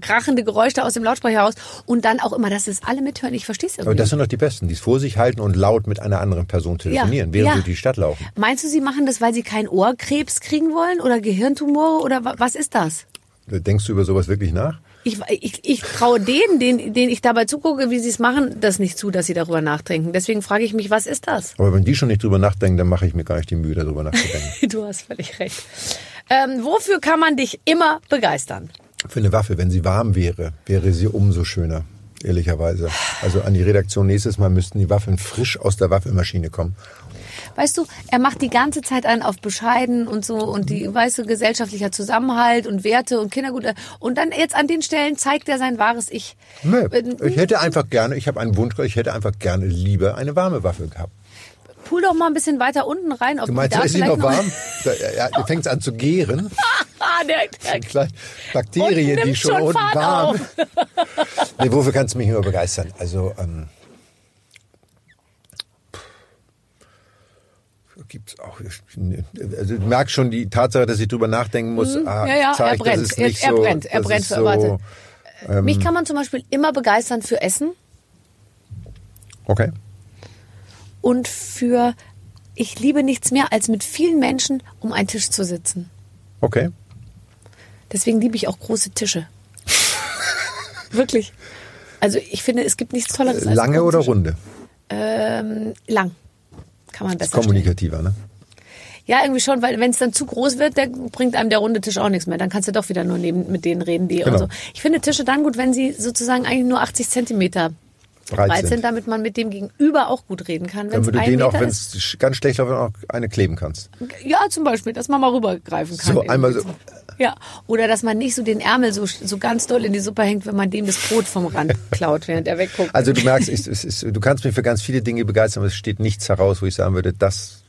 krachende Geräusch da aus dem Lautsprecher raus und dann auch immer, dass es alle mithören. Ich verstehe es irgendwie. aber das sind doch die Besten, die es vor sich halten und laut mit einer anderen Person telefonieren, während ja. sie durch die Stadt laufen. Meinst du, sie machen das, weil sie keinen Ohrkrebs kriegen wollen oder Gehirntumore oder wa- was ist das? Denkst du über sowas wirklich nach? Ich, ich, ich traue denen, denen, denen ich dabei zugucke, wie sie es machen, das nicht zu, dass sie darüber nachdenken. Deswegen frage ich mich, was ist das? Aber wenn die schon nicht drüber nachdenken, dann mache ich mir gar nicht die Mühe, darüber nachzudenken. Du hast völlig recht. Ähm, wofür kann man dich immer begeistern? Für eine Waffe, wenn sie warm wäre, wäre sie umso schöner, ehrlicherweise. Also an die Redaktion nächstes Mal müssten die Waffen frisch aus der Waffenmaschine kommen. Weißt du, er macht die ganze Zeit einen auf bescheiden und so und die, weißt du, gesellschaftlicher Zusammenhalt und Werte und Kindergut. Und dann jetzt an den Stellen zeigt er sein wahres Ich. Nee, Äh, ich hätte einfach gerne, ich habe einen Wunsch, ich hätte einfach gerne lieber eine warme Waffe gehabt. Pool doch mal ein bisschen weiter unten rein. Ob Du meinst, da ist sie noch warm? Da, ja, da fängt es an zu gären. Ah, der, der, Bakterien, die schon, schon unten Fahrt warm. nee, wofür kannst du mich immer begeistern? Also, ähm, gibt's auch. Also, du merkst schon die Tatsache, dass ich drüber nachdenken muss. ah, Mhm. ja, ja, er zeigt, brennt. Das ist Er- nicht er so, brennt, er brennt für- so, warte. Ähm. Mich kann man zum Beispiel immer begeistern für Essen Okay. und für, ich liebe nichts mehr, als mit vielen Menschen um einen Tisch zu sitzen. Okay. Deswegen liebe ich auch große Tische. Wirklich. Also ich finde, es gibt nichts Tolleres als Lange oder runde? Ähm, lang. Kann man besser stellen. Kommunikativer, ne? Ja, irgendwie schon, weil wenn es dann zu groß wird, der bringt einem der runde Tisch auch nichts mehr. Dann kannst du doch wieder nur neben mit denen reden, die Genau. und so. Ich finde Tische dann gut, wenn sie sozusagen eigentlich nur 80 Zentimeter Breit breit sind. sind, damit man mit dem Gegenüber auch gut reden kann. Wenn Damit du den auch, wenn ist, es ganz schlecht läuft, auch eine kleben kannst. ja, zum Beispiel, dass man mal rübergreifen kann. So, irgendwie einmal so. Ja, oder dass man nicht so den Ärmel so, so ganz doll in die Suppe hängt, wenn man dem das Brot vom Rand klaut, während er wegguckt. Also du merkst, es, es, es, du kannst mich für ganz viele Dinge begeistern, aber es steht nichts heraus, wo ich sagen würde, das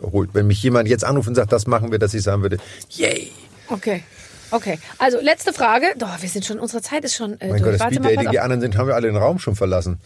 holt. Wenn mich jemand jetzt anruft und sagt, das machen wir, dass ich sagen würde, yay. Okay. Okay, also letzte Frage. Doch, wir sind schon, unsere Zeit ist schon äh, Mein durch. Gott, das Speed Dating, die anderen sind, haben wir alle den Raum schon verlassen.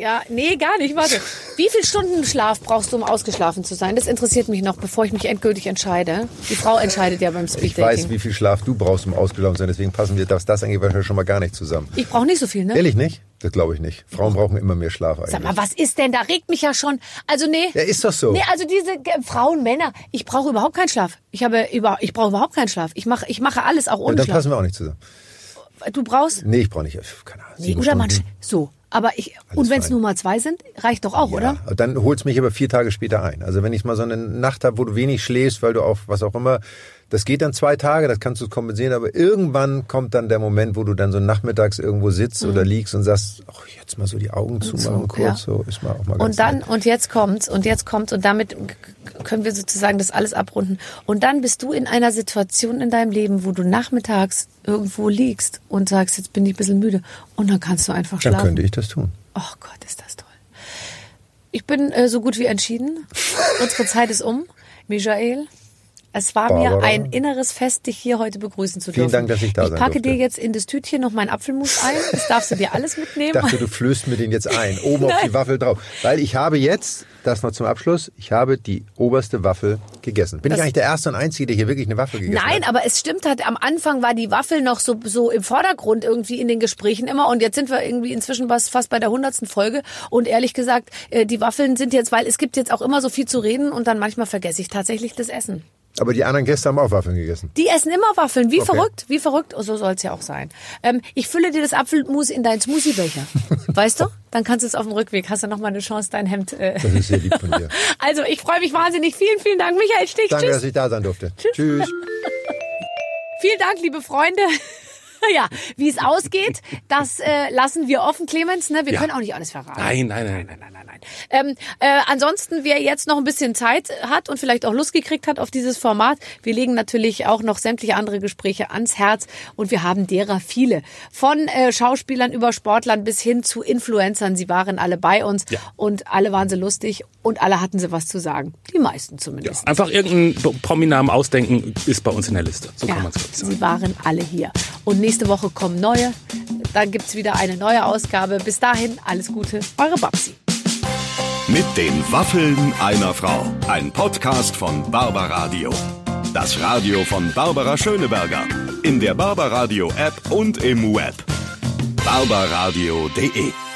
Ja, nee, gar nicht. Warte. Wie viel Stunden Schlaf brauchst du, um ausgeschlafen zu sein? Das interessiert mich noch, bevor ich mich endgültig entscheide. Die Frau entscheidet ja beim Ich Speeddating. weiß, wie viel Schlaf du brauchst, um ausgelaufen zu sein. Deswegen passen wir das, das eigentlich wahrscheinlich schon mal gar nicht zusammen. Ich brauche nicht so viel, ne? Ehrlich nicht? Das glaube ich nicht. Frauen brauchen immer mehr Schlaf eigentlich. Sag mal, was ist denn? Da regt mich ja schon. Also nee. Ja, ist doch so. Nee, also diese äh, Frauen, Männer, ich brauche überhaupt keinen Schlaf. Ich habe über, ich brauche überhaupt keinen Schlaf. Ich mache, ich mache alles auch Ja, ohne dann Schlaf. passen wir auch nicht zusammen. Du brauchst? Nee, ich brauche nicht. Keine Ahnung. Nee, oder man, Stunden. so. Aber ich, und wenn es nur mal zwei sind, reicht doch auch, oder? Ja, dann holt's mich aber vier Tage später ein. Also wenn ich mal so eine Nacht habe, wo du wenig schläfst, weil du auch was auch immer, das geht dann zwei Tage, das kannst du kompensieren, aber irgendwann kommt dann der Moment, wo du dann so nachmittags irgendwo sitzt oder liegst und sagst, ach, jetzt mal so die Augen zumachen kurz, Mhm. ja. so ist mal auch mal ganz Und dann, nett. und jetzt kommt's, und jetzt kommt's, und damit können wir sozusagen das alles abrunden. Und dann bist du in einer Situation in deinem Leben, wo du nachmittags irgendwo liegst und sagst, jetzt bin ich ein bisschen müde. Und dann kannst du einfach Dann schlafen. könnte ich das tun. Oh Gott, ist das toll. Ich bin äh, so gut wie entschieden. Unsere Zeit ist um. Michael, es war mir Barbara. ein inneres Fest, dich hier heute begrüßen zu Vielen dürfen. Dank, dass ich da Ich sein packe durfte. dir jetzt in das Tütchen noch meinen Apfelmus ein. Das darfst du dir alles mitnehmen. Ich dachte, du flößt mir den jetzt ein, oben auf die Waffel drauf. Weil ich habe jetzt, das noch zum Abschluss, ich habe die oberste Waffel gegessen. Bin ich Das- eigentlich der Erste und Einzige, der hier wirklich eine Waffel gegessen Nein, hat? aber es stimmt halt, am Anfang war die Waffel noch so, so im Vordergrund irgendwie in den Gesprächen immer und jetzt sind wir irgendwie inzwischen fast bei der hundertsten Folge und ehrlich gesagt, äh, die Waffeln sind jetzt, weil es gibt jetzt auch immer so viel zu reden und dann manchmal vergesse ich tatsächlich das Essen. Aber die anderen Gäste haben auch Waffeln gegessen. Die essen immer Waffeln, wie Okay. verrückt, wie verrückt. Oh, so soll es ja auch sein. Ähm, ich fülle dir das Apfelmus in deinen Smoothiebecher. weißt du? Dann kannst du es auf dem Rückweg, hast du noch mal eine Chance, dein Hemd... Äh. Das ist sehr lieb von dir. Also, ich freue mich wahnsinnig. Vielen, vielen Dank, Michael Stich. Danke, Tschüss. dass ich da sein durfte. Tschüss. Vielen Dank, liebe Freunde. Ja, wie es ausgeht, das äh, lassen wir offen, Clemens. Ne? Wir Ja. können auch nicht alles verraten. Nein, nein, nein. nein, nein, nein, nein. Ähm, äh, ansonsten, wer jetzt noch ein bisschen Zeit hat und vielleicht auch Lust gekriegt hat auf dieses Format, wir legen natürlich auch noch sämtliche andere Gespräche ans Herz und wir haben derer viele. Von äh, Schauspielern über Sportlern bis hin zu Influencern. Sie waren alle bei uns Ja. und alle waren sie lustig und alle hatten sie was zu sagen. Die meisten zumindest. Einfach irgendeinen Prominamen ausdenken, ist bei uns in der Liste. So kann man es sagen. Sie waren alle hier. Und nächste Woche kommen neue. Dann gibt's wieder eine neue Ausgabe. Bis dahin, alles Gute, eure Babsi. Mit den Waffeln einer Frau. Ein Podcast von Barbaradio. Das Radio von Barbara Schöneberger. In der Barbaradio App und im Web. barbaradio.de